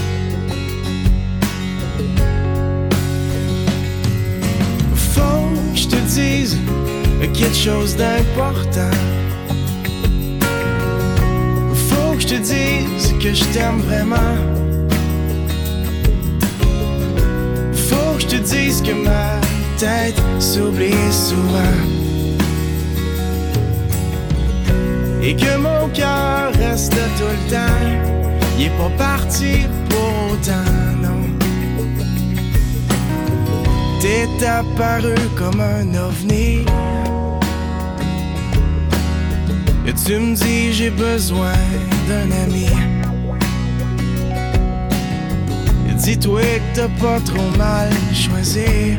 Faut que je te dise quelque chose d'important. Te dise que je t'aime vraiment. Faut que je te dise que ma tête s'oublie souvent. Et que mon cœur reste tout le temps. Il est pas parti pour autant, non. T'es apparu comme un ovni. Et tu me dis j'ai besoin d'un ami. Dis-toi que t'as pas trop mal choisi.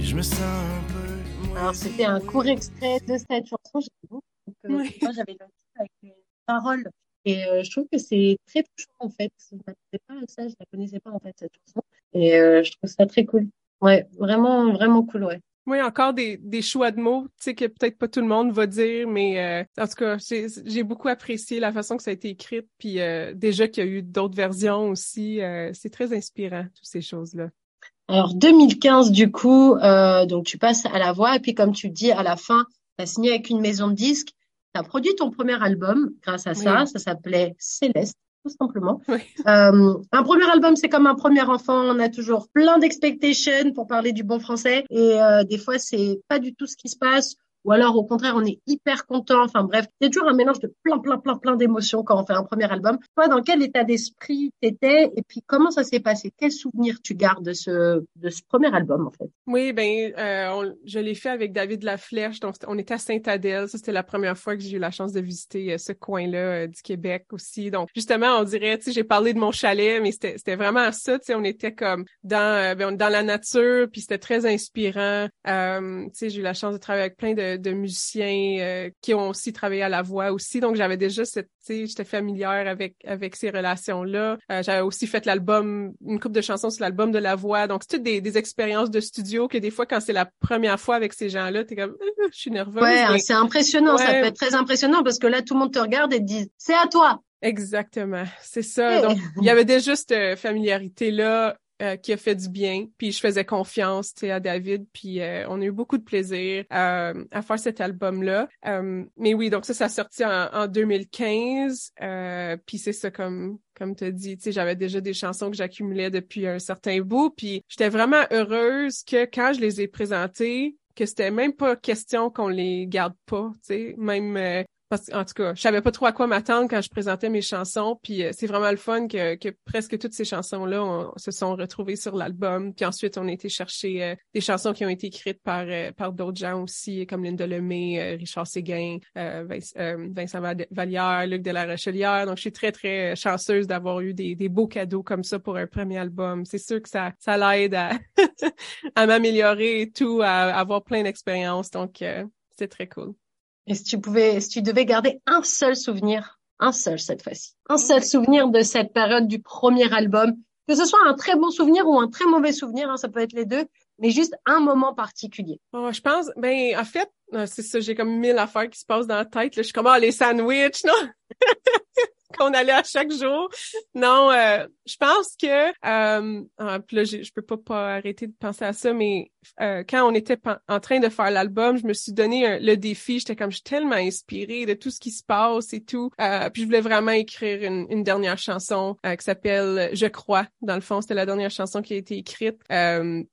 Je me sens un peu. Alors c'était un court extrait de cette chanson. J'avoue que moi j'avais le avec les paroles. Et euh, je trouve que c'est très touchant en fait. Je ne pas à ça, je la connaissais pas en fait cette chanson. Et euh, je trouve ça très cool. Ouais, vraiment, vraiment cool, ouais. Oui, encore des, des choix de mots, tu sais, que peut-être pas tout le monde va dire, mais euh, en tout cas, j'ai beaucoup apprécié la façon que ça a été écrit, puis euh, déjà qu'il y a eu d'autres versions aussi, euh, c'est très inspirant, toutes ces choses-là. Alors 2015, du coup, donc tu passes à la voix, et puis comme tu dis, à la fin, tu as signé avec une maison de disques, tu as produit ton premier album grâce à ça, ça s'appelait Céleste tout simplement. Oui. Euh, un premier album, c'est comme un premier enfant. On a toujours plein d'expectations pour parler du bon français. Et euh, des fois, c'est pas du tout ce qui se passe ou alors au contraire on est hyper content. Enfin bref, c'est toujours un mélange de plein plein plein plein d'émotions quand on fait un premier album. Toi, dans quel état d'esprit t'étais et puis comment ça s'est passé? Quel souvenir tu gardes de ce de ce premier album en fait? Oui, ben euh, je l'ai fait avec David Laflèche. Donc on était à Saint-Adèle. Ça c'était la première fois que j'ai eu la chance de visiter euh, ce coin-là euh, du Québec aussi. Donc justement, on dirait, tu sais, j'ai parlé de mon chalet, mais c'était c'était vraiment ça. Tu sais, on était comme dans ben, dans la nature, puis c'était très inspirant. tu sais, j'ai eu la chance de travailler avec plein de de, musiciens euh, qui ont aussi travaillé à la voix aussi. Donc, j'avais déjà cette, tu sais, j'étais familière avec avec ces relations-là. Euh, j'avais aussi fait l'album, une coupe de chansons sur l'album de la voix. Donc, c'est toutes des, des expériences de studio que des fois, quand c'est la première fois avec ces gens-là, t'es comme, ah, je suis nerveuse. Ouais, c'est impressionnant. Ça peut être très impressionnant parce que là, tout le monde te regarde et te dit, c'est à toi. Exactement, c'est ça. Donc, il y avait déjà cette euh, familiarité-là euh, qui a fait du bien. Puis je faisais confiance à David, puis euh, on a eu beaucoup de plaisir euh, à faire cet album-là. mais oui, donc ça, ça a sorti en, en 2015. puis c'est ça, comme comme tu as dit, tu sais, j'avais déjà des chansons que j'accumulais depuis un certain bout. Puis j'étais vraiment heureuse que quand je les ai présentées, que c'était même pas question qu'on les garde pas, tu sais, même parce en tout cas, je savais pas trop à quoi m'attendre quand je présentais mes chansons. Puis euh, c'est vraiment le fun que, que presque toutes ces chansons-là se sont retrouvées sur l'album. Puis ensuite, on a été chercher euh, des chansons qui ont été écrites par euh, par d'autres gens aussi, comme Linda Lemay, Richard Séguin, Vincent Vallière, Luc de la Rochelière. Donc, je suis très, très chanceuse d'avoir eu des, beaux cadeaux comme ça pour un premier album. C'est sûr que ça, ça l'aide à, à m'améliorer et tout, à, avoir plein d'expériences. Donc, c'est très cool. Et si tu pouvais, si tu devais garder un seul souvenir, un seul cette fois-ci, un seul souvenir de cette période du premier album, que ce soit un très bon souvenir ou un très mauvais souvenir, hein, ça peut être les deux, mais juste un moment particulier. Oh, je pense, ben en fait, euh, c'est ça, j'ai comme mille affaires qui se passent dans la tête. Là. Je suis comme, ah, les sandwichs, non? qu'on allait à chaque jour. Non, euh, je pense que euh, ah, là, je, peux pas, pas arrêter de penser à ça, mais euh, quand on était en train de faire l'album, je me suis donné le défi. J'étais comme, je suis tellement inspirée de tout ce qui se passe et tout. Euh, puis je voulais vraiment écrire une, une dernière chanson euh, qui s'appelle Je crois. Dans le fond, c'était la dernière chanson qui a été écrite.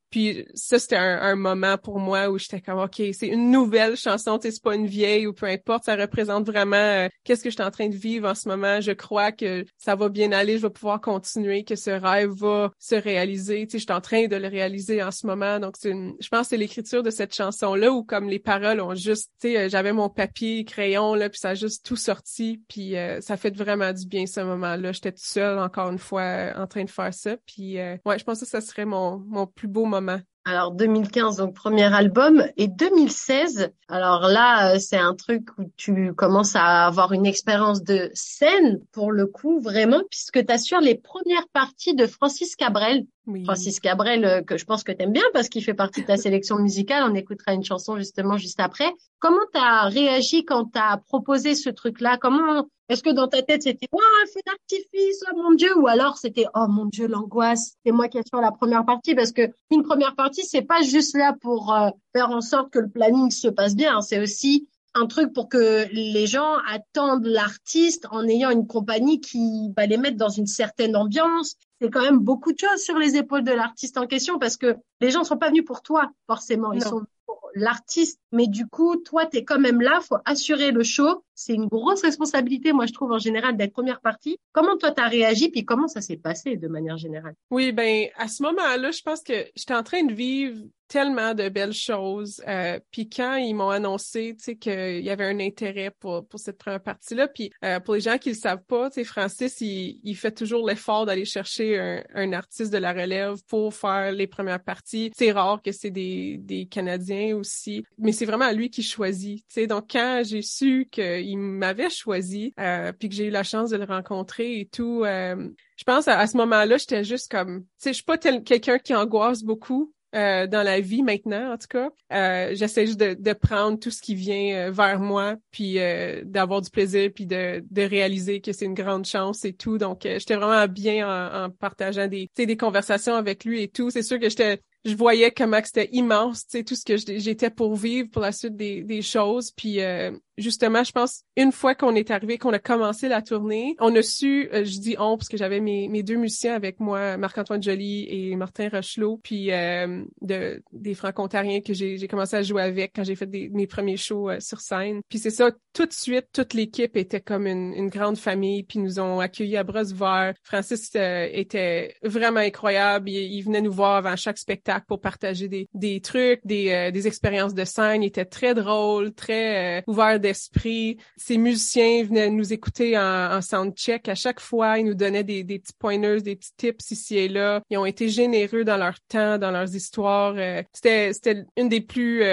puis ça, c'était un, un, moment pour moi où j'étais comme, OK, c'est une nouvelle chanson, c'est pas une vieille ou peu importe, ça représente vraiment qu'est-ce que je suis en train de vivre en ce moment. Crois que ça va bien aller, je vais pouvoir continuer, que ce rêve va se réaliser. Tu sais, je suis en train de le réaliser en ce moment. Donc, c'est je pense que c'est l'écriture de cette chanson-là où comme les paroles ont juste, tu sais, euh, j'avais mon papier, crayon, là, puis ça a juste tout sorti, puis euh, ça fait vraiment du bien ce moment-là. J'étais toute seule, encore une fois, euh, en train de faire ça, puis ouais, je pense que ça serait mon, mon plus beau moment. Alors 2015, donc premier album, et 2016. Alors là, c'est un truc où tu commences à avoir une expérience de scène pour le coup, vraiment, puisque tu assures les premières parties de Francis Cabrel. Francis Cabrel, euh, que je pense que tu aimes bien parce qu'il fait partie de ta sélection musicale. On écoutera une chanson justement juste après. Comment tu as réagi quand tu as proposé ce truc-là? Comment est-ce que dans ta tête c'était waouh un feu d'artifice oh mon dieu ou alors c'était oh mon dieu l'angoisse c'est moi qui assure la première partie parce que une première partie c'est pas juste là pour euh, faire en sorte que le planning se passe bien c'est aussi un truc pour que les gens attendent l'artiste en ayant une compagnie qui va les mettre dans une certaine ambiance. C'est quand même beaucoup de choses sur les épaules de l'artiste en question parce que les gens ne sont pas venus pour toi, forcément. Ils sont l'artiste. Mais du coup, toi, tu es quand même là. faut assurer le show. C'est une grosse responsabilité, moi, je trouve, en général, d'être première partie. Comment toi, tu as réagi puis comment ça s'est passé de manière générale? Oui, ben à ce moment-là, je pense que j'étais en train de vivre tellement de belles choses. Euh, puis quand ils m'ont annoncé, tu sais, qu'il y avait un intérêt pour, pour cette première partie-là, puis euh, pour les gens qui le savent pas, tu sais, Francis, il, il fait toujours l'effort d'aller chercher un, un, artiste de la relève pour faire les premières parties. C'est rare que c'est des, des Canadiens aussi, mais c'est vraiment lui qui choisit, tu sais. Donc quand j'ai su qu'il m'avait choisi, euh, puis que j'ai eu la chance de le rencontrer et tout, euh, je pense à, à ce moment-là, j'étais juste comme, tu sais, je suis pas quelqu'un qui angoisse beaucoup, euh, dans la vie maintenant, en tout cas. Euh, j'essaie juste de, de, prendre tout ce qui vient euh, vers moi, puis d'avoir du plaisir, puis de, de réaliser que c'est une grande chance et tout. Donc, j'étais vraiment bien en, en partageant des, des conversations avec lui et tout. C'est sûr que j'étais je voyais comment c'était immense, tu sais, tout ce que j'étais pour vivre pour la suite des, des choses. Puis euh, justement, je pense, une fois qu'on est arrivé, qu'on a commencé la tournée, on a su, euh, je dis on, parce que j'avais mes, mes deux musiciens avec moi, Marc-Antoine Joly et Martin Rochelot, puis euh, de, des franco-ontariens que j'ai commencé à jouer avec quand j'ai fait des, mes premiers shows sur scène. Puis c'est ça, tout de suite, toute l'équipe était comme une, une, grande famille, puis nous ont accueillis à bras ouverts. Francis était vraiment incroyable, il, il venait nous voir avant chaque spectacle pour partager des, des trucs, des, euh, des expériences de scène. Il était très drôle, très euh, ouvert d'esprit. Ses musiciens venaient nous écouter en, en soundcheck à chaque fois. Ils nous donnaient des, des petits pointers, des petits tips ici et là. Ils ont été généreux dans leur temps, dans leurs histoires. Euh, c'était, c'était une des plus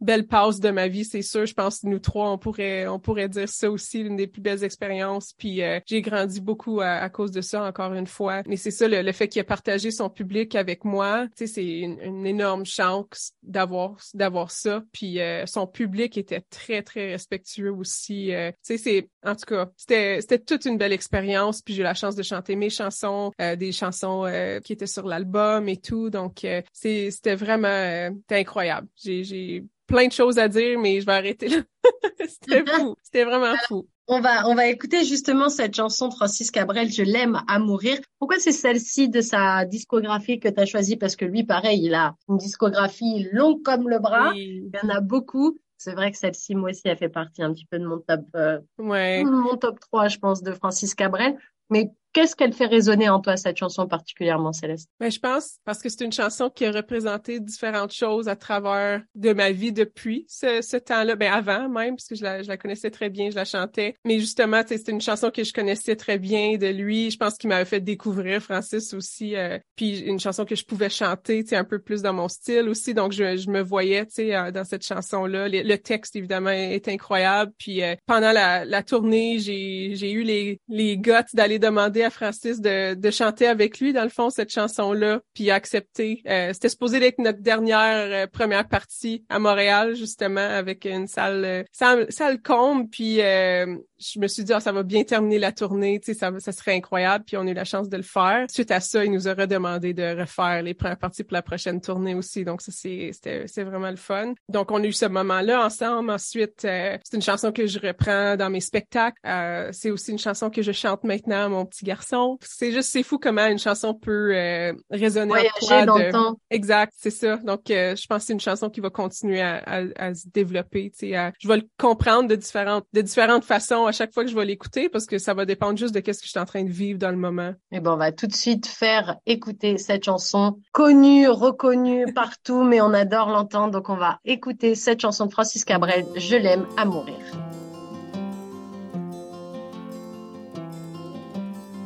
belles passes de ma vie, c'est sûr. Je pense que nous trois, on pourrait, on pourrait dire ça aussi, l'une des plus belles expériences. Puis j'ai grandi beaucoup à, cause de ça, encore une fois. Mais c'est ça, le, le fait qu'il ait partagé son public avec moi, tu sais, c'est une, énorme chance d'avoir d'avoir ça. Puis euh, son public était très très respectueux aussi. Euh, tu sais, c'est en tout cas c'était c'était toute une belle expérience. Puis j'ai eu la chance de chanter mes chansons, euh, des chansons qui étaient sur l'album et tout. Donc c'est c'était vraiment incroyable. J'ai j'ai plein de choses à dire, mais je vais arrêter là. c'était fou. C'était vraiment fou. On va, on va écouter justement cette chanson de Francis Cabrel, Je l'aime à mourir. Pourquoi c'est celle-ci de sa discographie que tu as choisie? Parce que lui, pareil, il a une discographie longue comme le bras. Il y en a beaucoup. C'est vrai que celle-ci, moi aussi, elle fait partie un petit peu de mon top, euh, ouais. mon top 3, je pense, de Francis Cabrel. Mais Qu'est-ce qu'elle fait résonner en toi, cette chanson particulièrement, Céleste? Ben, je pense parce que c'est une chanson qui a représenté différentes choses à travers de ma vie depuis ce, ce temps-là. Ben, avant même, parce que je la, je la connaissais très bien, je la chantais. Mais justement, c'était une chanson que je connaissais très bien de lui. Je pense qu'il m'avait fait découvrir Francis aussi. Euh, puis une chanson que je pouvais chanter, tu un peu plus dans mon style aussi. Donc, je, je me voyais, tu sais, euh, dans cette chanson-là. Le, texte, évidemment, est incroyable. Puis euh, pendant la, la tournée, j'ai eu les, les guts d'aller demander Francis de, de chanter avec lui, dans le fond, cette chanson-là, puis accepter. Euh, C'était supposé être notre dernière euh, première partie à Montréal, justement, avec une salle euh, salle, salle comble, puis euh, je me suis dit, ah, ça va bien terminer la tournée, tu sais, ça, ça serait incroyable, puis on a eu la chance de le faire. Suite à ça, il nous a redemandé de refaire les premières parties pour la prochaine tournée aussi, donc ça, c'est, vraiment le fun. Donc, on a eu ce moment-là ensemble. Ensuite, euh, c'est une chanson que je reprends dans mes spectacles. C'est aussi une chanson que je chante maintenant à mon petit garçon. C'est juste, c'est fou comment une chanson peut euh, résonner en toi. De... Exact, c'est ça. Donc, je pense que c'est une chanson qui va continuer à, à, à se développer, je vais le comprendre de différentes, de différentes façons à chaque fois que je vais l'écouter parce que ça va dépendre juste de qu'est-ce que je suis en train de vivre dans le moment. Et eh bon, on va tout de suite faire écouter cette chanson connue, reconnue partout, mais on adore l'entendre. Donc, on va écouter cette chanson de Francis Cabrel, Je l'aime à mourir.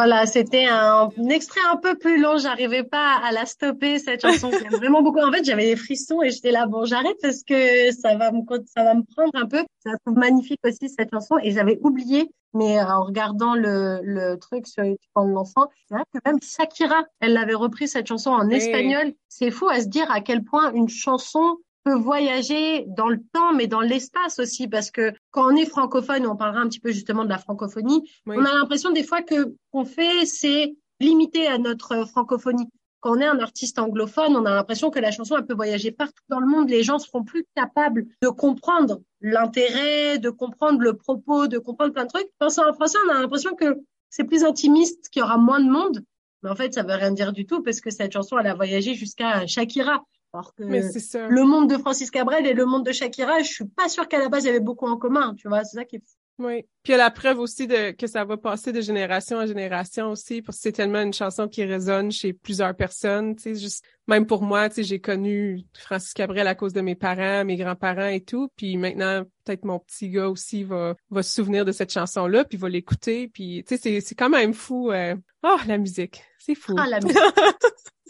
Voilà, c'était un, extrait un peu plus long. J'arrivais pas à la stopper cette chanson. Vraiment beaucoup. En fait, j'avais des frissons et j'étais là bon, j'arrête parce que ça va me ça va me prendre un peu. Ça trouve magnifique aussi cette chanson et j'avais oublié. Mais en regardant le, le truc sur YouTube en l'enfant, c'est vrai que même Shakira, elle avait repris cette chanson en espagnol. C'est fou à se dire à quel point une chanson peut voyager dans le temps, mais dans l'espace aussi, parce que quand on est francophone, on parlera un petit peu justement de la francophonie, on a l'impression des fois que qu'on fait, c'est limité à notre francophonie. Quand on est un artiste anglophone, on a l'impression que la chanson, elle peut voyager partout dans le monde. Les gens seront plus capables de comprendre l'intérêt, de comprendre le propos, de comprendre plein de trucs. Pensant en français, on a l'impression que c'est plus intimiste, qu'il y aura moins de monde. Mais en fait, ça veut rien dire du tout parce que cette chanson, elle a voyagé jusqu'à Shakira. Alors que le monde de Francis Cabrel et le monde de Shakira, je suis pas sûre qu'à la base il y avait beaucoup en commun, tu vois, c'est ça qui est oui. Puis il y a la preuve aussi de que ça va passer de génération en génération aussi, parce que c'est tellement une chanson qui résonne chez plusieurs personnes. Tu sais, juste même pour moi, tu sais, j'ai connu Francis Cabrel à cause de mes parents, mes grands-parents et tout. Puis maintenant, peut-être mon petit gars aussi va va se souvenir de cette chanson-là, puis va l'écouter. Puis tu sais, c'est c'est quand même fou. Euh... Oh, la musique, c'est fou. Ah, la musique.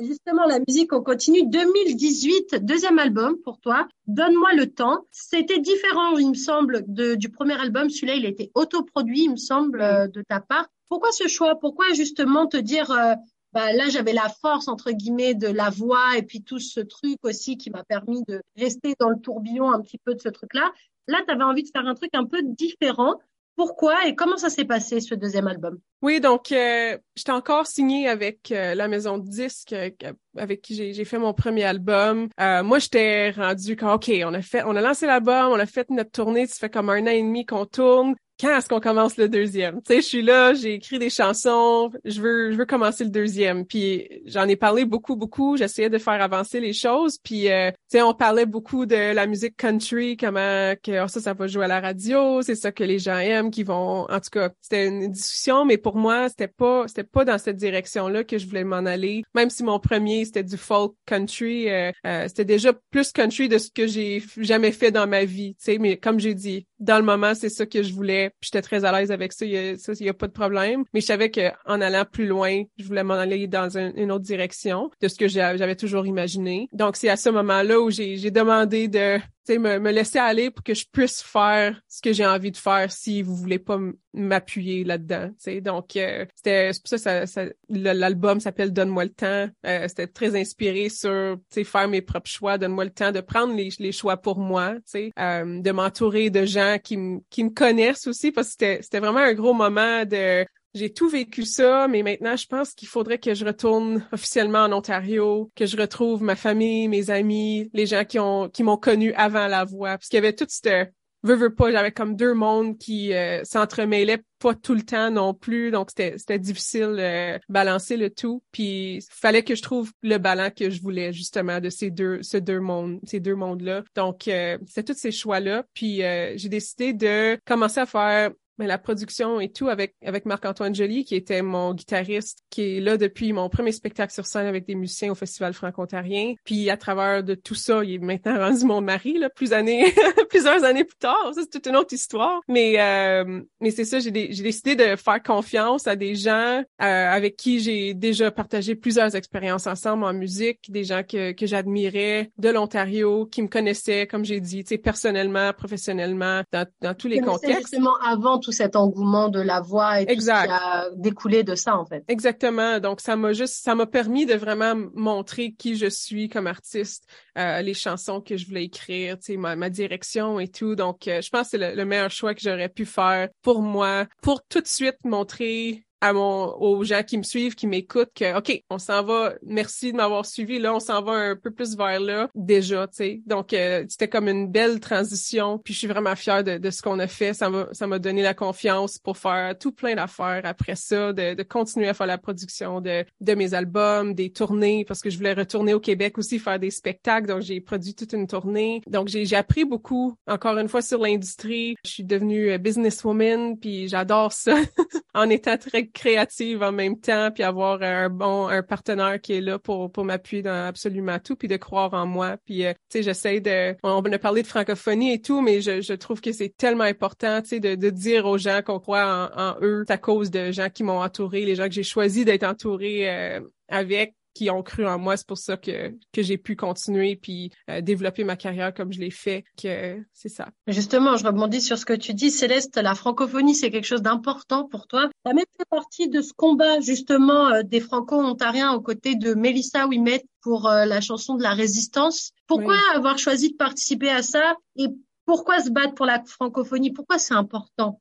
Justement, la musique, on continue. 2018, deuxième album pour toi. Donne-moi le temps. C'était différent, il me semble, de, du premier album. Celui-là, il était autoproduit, il me semble, euh, de ta part. Pourquoi ce choix? Pourquoi justement te dire, euh, bah, là, j'avais la force, entre guillemets, de la voix et puis tout ce truc aussi qui m'a permis de rester dans le tourbillon un petit peu de ce truc-là? Là, tu avais envie de faire un truc un peu différent. Pourquoi et comment ça s'est passé ce deuxième album? Oui, donc euh, j'étais encore signée avec euh, la maison de disques euh, avec qui j'ai fait mon premier album. moi, j'étais rendue comme OK, on a fait, on a lancé l'album, on a fait notre tournée, ça fait comme un an et demi qu'on tourne quand est-ce qu'on commence le deuxième? Tu sais, je suis là, j'ai écrit des chansons, je veux, je veux commencer le deuxième. Puis j'en ai parlé beaucoup, beaucoup. J'essayais de faire avancer les choses. Puis euh, tu sais, on parlait beaucoup de la musique country, comment que oh, ça, ça va jouer à la radio, c'est ça que les gens aiment, qui vont. En tout cas, c'était une discussion, mais pour moi, c'était pas, c'était pas dans cette direction-là que je voulais m'en aller. Même si mon premier c'était du folk country, euh, euh, c'était déjà plus country de ce que j'ai jamais fait dans ma vie. Tu sais, mais comme j'ai dit, dans le moment, c'est ça que je voulais. J'étais très à l'aise avec ça, il y a pas de problème. Mais je savais qu'en allant plus loin, je voulais m'en aller dans une autre direction de ce que j'avais toujours imaginé. Donc, c'est à ce moment-là où j'ai demandé de me, me laisser aller pour que je puisse faire ce que j'ai envie de faire si vous voulez pas m'appuyer là-dedans. Donc, euh, c'était pour ça, ça, l'album s'appelle Donne-moi le temps. Euh, c'était très inspiré sur faire mes propres choix, donne-moi le temps de prendre les, les choix pour moi, euh, de m'entourer de gens qui, qui me connaissent aussi parce que c'était vraiment un gros moment de j'ai tout vécu ça, mais maintenant, je pense qu'il faudrait que je retourne officiellement en Ontario, que je retrouve ma famille, mes amis, les gens qui ont qui m'ont connu avant la voix, parce qu'il y avait tout ce veux, veux pas, j'avais comme deux mondes qui euh, s'entremêlaient pas tout le temps non plus, donc c'était c'était difficile de balancer le tout. Puis fallait que je trouve le ballon que je voulais justement de ces deux ces deux mondes ces deux mondes là. Donc euh, c'est tous ces choix là. Puis euh, j'ai décidé de commencer à faire mais la production et tout avec avec Marc-Antoine Joly qui était mon guitariste qui est là depuis mon premier spectacle sur scène avec des musiciens au Festival franco-ontarien. Puis à travers de tout ça il est maintenant rendu mon mari là plus années plusieurs années plus tard. Ça c'est toute une autre histoire. Mais euh, mais c'est ça j'ai j'ai décidé de faire confiance à des gens euh, avec qui j'ai déjà partagé plusieurs expériences ensemble en musique des gens que que j'admirais de l'Ontario qui me connaissaient comme j'ai dit tu sais personnellement professionnellement dans dans tous les contextes. justement avant tout cet engouement de la voix et tout ce qui a découlé de ça en fait. Exactement. Donc ça m'a juste ça m'a permis de vraiment montrer qui je suis comme artiste, euh, les chansons que je voulais écrire, tu sais ma, ma, direction et tout. Donc euh, je pense que c'est le, meilleur choix que j'aurais pu faire pour moi pour tout de suite montrer à mon aux gens qui me suivent, qui m'écoutent que OK, on s'en va, merci de m'avoir suivi là, on s'en va un peu plus vers là déjà, tu sais. Donc euh, c'était comme une belle transition, puis je suis vraiment fière de, de ce qu'on a fait, ça m'a ça m'a donné la confiance pour faire tout plein d'affaires après ça, de, de continuer à faire la production de de mes albums, des tournées parce que je voulais retourner au Québec aussi faire des spectacles, donc j'ai produit toute une tournée. Donc j'ai j'ai appris beaucoup encore une fois sur l'industrie. Je suis devenue businesswoman, puis j'adore ça en étant très créative en même temps, puis avoir un bon un partenaire qui est là pour pour m'appuyer dans absolument tout, puis de croire en moi. Puis euh, tu sais, j'essaie de on a parlé de francophonie et tout, mais je, je trouve que c'est tellement important, tu sais, de, de dire aux gens qu'on croit en, eux, à cause de gens qui m'ont entouré, les gens que j'ai choisi d'être entouré euh, avec qui ont cru en moi. C'est pour ça que, que j'ai pu continuer puis euh, développer ma carrière comme je l'ai fait. Que c'est ça. Justement, je rebondis sur ce que tu dis, Céleste. La francophonie, c'est quelque chose d'important pour toi. Tu as même fait partie de ce combat justement euh, des franco-ontariens aux côtés de Mélissa Ouimet pour euh, la chanson de la résistance. Pourquoi Oui. avoir choisi de participer à ça et pourquoi se battre pour la francophonie? Pourquoi c'est important?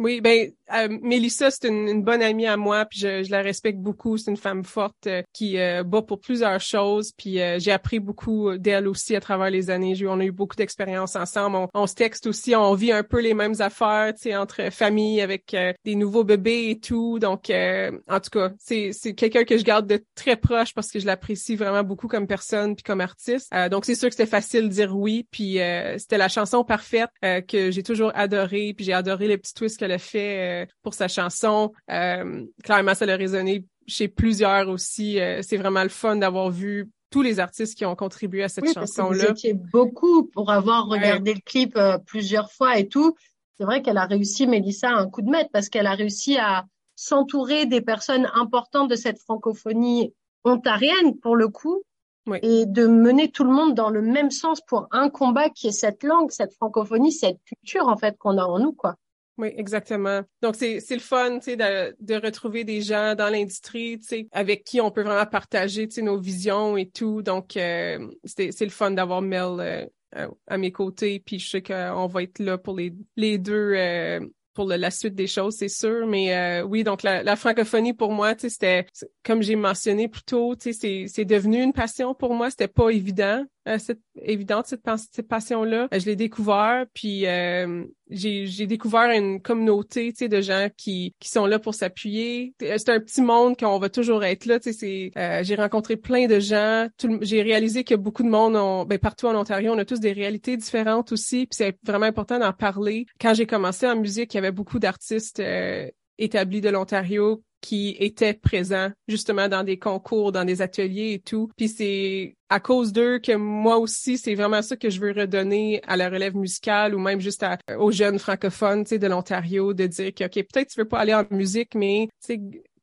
Oui, ben euh, Mélissa, c'est une, une bonne amie à moi, puis je, je la respecte beaucoup. C'est une femme forte euh, qui euh, bat pour plusieurs choses, puis euh, j'ai appris beaucoup d'elle aussi à travers les années. On a eu beaucoup d'expériences ensemble. On, on se texte aussi, on vit un peu les mêmes affaires, tu sais, entre famille avec euh, des nouveaux bébés et tout. Donc, euh, en tout cas, c'est quelqu'un que je garde de très proche parce que je l'apprécie vraiment beaucoup comme personne puis comme artiste. Donc, c'est sûr que c'était facile de dire oui, puis c'était la chanson parfaite que j'ai toujours adorée, puis j'ai adoré les petits twists qu'elle a fait euh, pour sa chanson. Euh, clairement, ça a résonné chez plusieurs aussi. Euh, c'est vraiment le fun d'avoir vu tous les artistes qui ont contribué à cette Oui, vous chanson-là. étiez beaucoup pour avoir Ouais. regardé le clip euh, plusieurs fois et tout. C'est vrai qu'elle a réussi, Mélissa, un coup de maître parce qu'elle a réussi à s'entourer des personnes importantes de cette francophonie ontarienne, pour le coup, Oui. et de mener tout le monde dans le même sens pour un combat qui est cette langue, cette francophonie, cette culture, en fait, qu'on a en nous, quoi. Oui, exactement. Donc, c'est, le fun, tu sais, de, de retrouver des gens dans l'industrie, tu sais, avec qui on peut vraiment partager, tu sais, nos visions et tout. Donc, euh, c'est, le fun d'avoir Mel euh, à- à mes côtés. Puis, je sais qu'on va être là pour les, les deux, euh, pour le- la suite des choses, c'est sûr. Mais euh, oui, donc la, la francophonie pour moi, tu sais, c'était comme j'ai mentionné plus tôt, tu sais, c'est, c'est devenu une passion pour moi. C'était pas évident, euh, cette évidente cette, cette passion-là. Euh, Je l'ai découvert, puis euh, j'ai, découvert une communauté, de gens qui qui sont là pour s'appuyer. Euh, C'est un petit monde qu'on va toujours être là. Euh, j'ai rencontré plein de gens. J'ai réalisé que beaucoup de monde, ben partout en Ontario, on a tous des réalités différentes aussi. Puis c'est vraiment important d'en parler. Quand j'ai commencé en musique, il y avait beaucoup d'artistes euh, établis de l'Ontario qui étaient présents justement dans des concours, dans des ateliers et tout. Puis c'est à cause d'eux que moi aussi, c'est vraiment ça que je veux redonner à la relève musicale ou même juste à- aux jeunes francophones, tu sais, de l'Ontario, de dire que, OK, peut-être tu veux pas aller en musique, mais,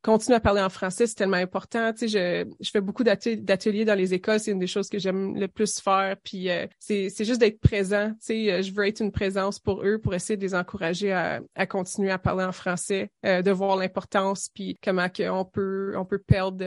continuer à parler en français, c'est tellement important. Tu sais, je, je fais beaucoup d'atel- d'ateliers dans les écoles, c'est une des choses que j'aime le plus faire. Puis euh, c'est, juste d'être présent. Tu sais, euh, je veux être une présence pour eux, pour essayer de les encourager à, à continuer à parler en français, euh, de voir l'importance, puis comment qu'on peut, on peut perdre.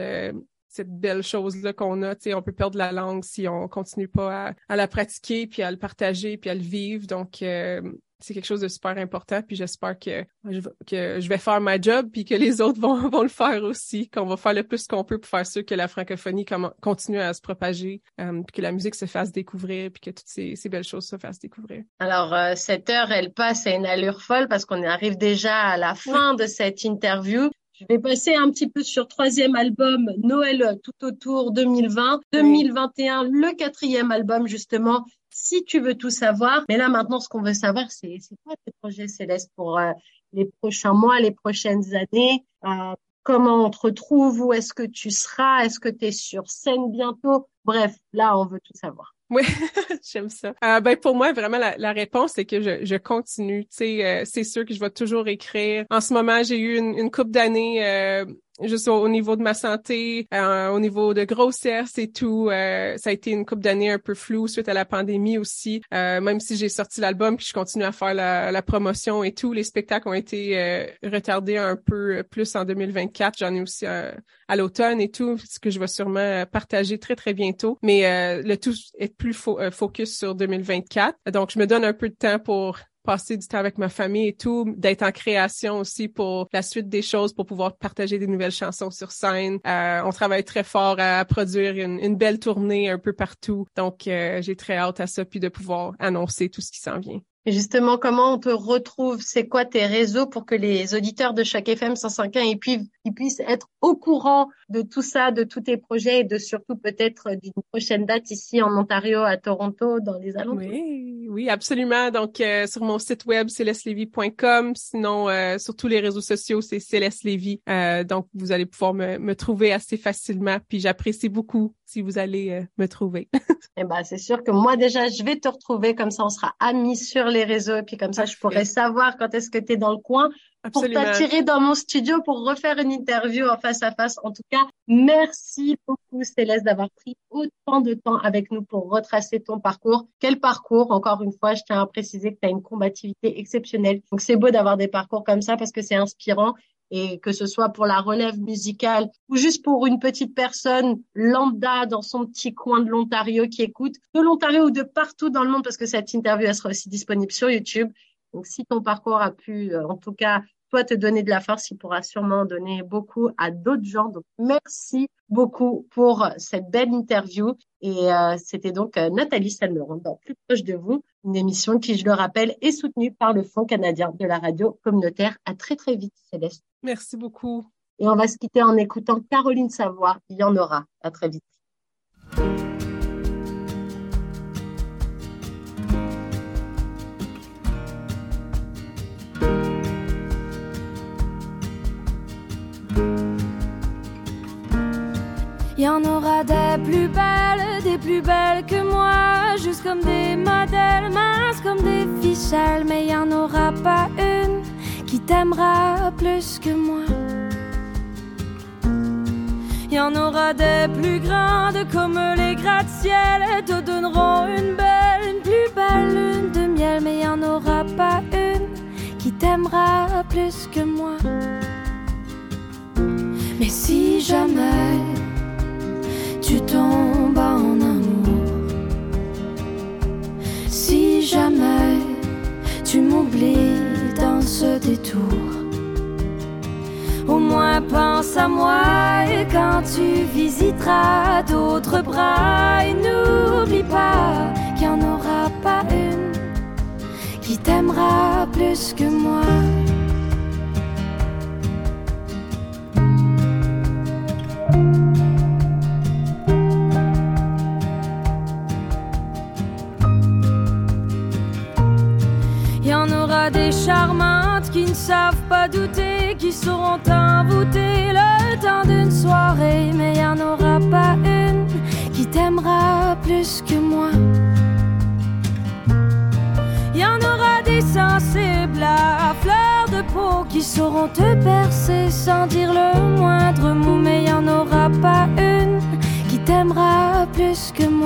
Cette belle chose-là qu'on a, tu sais, on peut perdre la langue si on continue pas à, à la pratiquer, puis à le partager, puis à le vivre. Donc, euh, c'est quelque chose de super important, puis j'espère que je, vais- que je vais faire ma job, puis que les autres vont, vont le faire aussi, qu'on va faire le plus qu'on peut pour faire sûr que la francophonie continue à se propager, euh, puis que la musique se fasse découvrir, puis que toutes ces, ces belles choses se fassent découvrir. Alors, euh, cette heure, elle passe à une allure folle parce qu'on arrive déjà à la fin de cette interview. Je vais passer un petit peu sur troisième album, Noël tout autour 2020. 2021, le quatrième album, justement, si tu veux tout savoir. Mais là, maintenant, ce qu'on veut savoir, c'est c'est quoi tes projets célestes pour euh, les prochains mois, les prochaines années? Euh, Comment on te retrouve? Où est-ce que tu seras? Est-ce que tu es sur scène bientôt? Bref, là, on veut tout savoir. Oui, j'aime ça. Euh, ben pour moi, vraiment, la, réponse, c'est que je, je continue. Tu sais, euh, c'est sûr que je vais toujours écrire. En ce moment, j'ai eu une, une couple d'années euh, juste au, au niveau de ma santé, euh, au niveau de grossesse et tout. euh, ça a été une couple d'années un peu floue suite à la pandémie aussi. Euh, même si j'ai sorti l'album puis je continue à faire la, la promotion et tout, les spectacles ont été euh, retardés un peu plus en 2024. J'en ai aussi euh, à l'automne et tout, ce que je vais sûrement partager très, très bientôt. Mais euh, le tout est plus fo- focus sur 2024. Donc, je me donne un peu de temps pour passer du temps avec ma famille et tout, d'être en création aussi pour la suite des choses, pour pouvoir partager des nouvelles chansons sur scène. Euh, on travaille très fort à produire une, belle tournée un peu partout. Donc, euh, j'ai très hâte à ça, puis de pouvoir annoncer tout ce qui s'en vient. Et justement, comment on te retrouve? C'est quoi tes réseaux pour que les auditeurs de chaque FM 105.1 ils puissent, ils puissent être au courant de tout ça, de tous tes projets et de surtout peut-être d'une prochaine date ici en Ontario, à Toronto, dans les alentours Oui, oui, absolument. Donc, euh, sur mon site web, célestlevy.com. Sinon, euh, sur tous les réseaux sociaux, c'est Céleste Lévy. Euh, donc, vous allez pouvoir me, me trouver assez facilement. Puis, j'apprécie beaucoup si vous allez euh, me trouver. eh ben, c'est sûr que moi, déjà, je vais te retrouver. Comme ça, on sera amis sur les réseaux. Et puis, comme ça, je pourrais savoir quand est-ce que tu es dans le coin pour t'attirer dans mon studio pour refaire une interview en face à face. En tout cas, merci beaucoup Céleste d'avoir pris autant de temps avec nous pour retracer ton parcours. Quel parcours Encore une fois, je tiens à préciser que tu as une combativité exceptionnelle. Donc c'est beau d'avoir des parcours comme ça parce que c'est inspirant et que ce soit pour la relève musicale ou juste pour une petite personne lambda dans son petit coin de l'Ontario qui écoute, de l'Ontario ou de partout dans le monde, parce que cette interview, elle sera aussi disponible sur YouTube. Donc, si ton parcours a pu, euh, en tout cas, toi, te donner de la force, il pourra sûrement donner beaucoup à d'autres gens. Donc, merci beaucoup pour cette belle interview. Et euh, c'était donc euh, Nathalie Salmeron dans Plus proche de vous, une émission qui, je le rappelle, est soutenue par le Fonds canadien de la radio communautaire. À très, très vite, Céleste. Merci beaucoup. Et on va se quitter en écoutant Caroline Savoie. Il y en aura. À très vite. Plus belles que moi, juste comme des modèles minces comme des ficelles, mais y en aura pas une qui t'aimera plus que moi. Y en aura des plus grandes comme les gratte-ciel, te donneront une belle, une plus belle lune de miel, mais y en aura pas une qui t'aimera plus que moi. Mais si jamais tu tombes en jamais tu m'oublies dans ce détour, au moins pense à moi quand tu visiteras d'autres bras, et n'oublie pas qu'il n'y en aura pas une qui t'aimera plus que moi. Des charmantes qui ne savent pas douter, qui sauront t'envoûter le temps d'une soirée. Mais n'y en aura pas une qui t'aimera plus que moi. Y en aura des sensibles à fleur de peau qui sauront te percer sans dire le moindre mot. Mais n'y en aura pas une qui t'aimera plus que moi.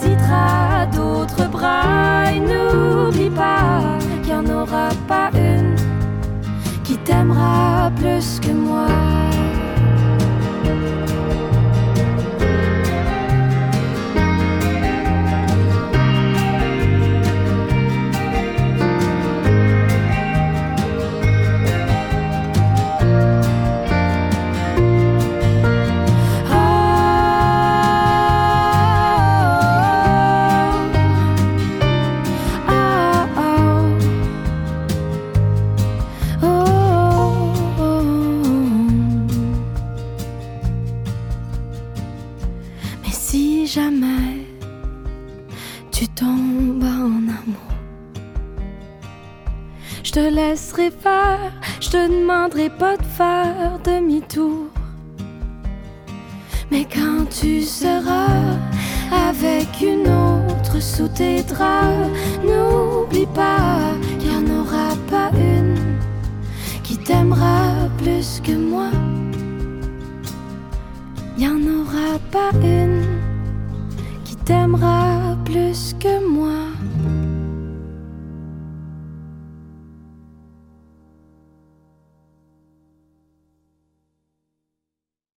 Tu visiteras d'autres bras, n'oublie pas qu'il n'y en aura pas une qui t'aimera plus que moi. Laisserai faire, je te demanderai pas de faire demi-tour. Mais quand tu seras avec une autre sous tes draps, n'oublie pas qu'il n'y en aura pas une qui t'aimera plus que moi. Il n'y en aura pas une qui t'aimera plus que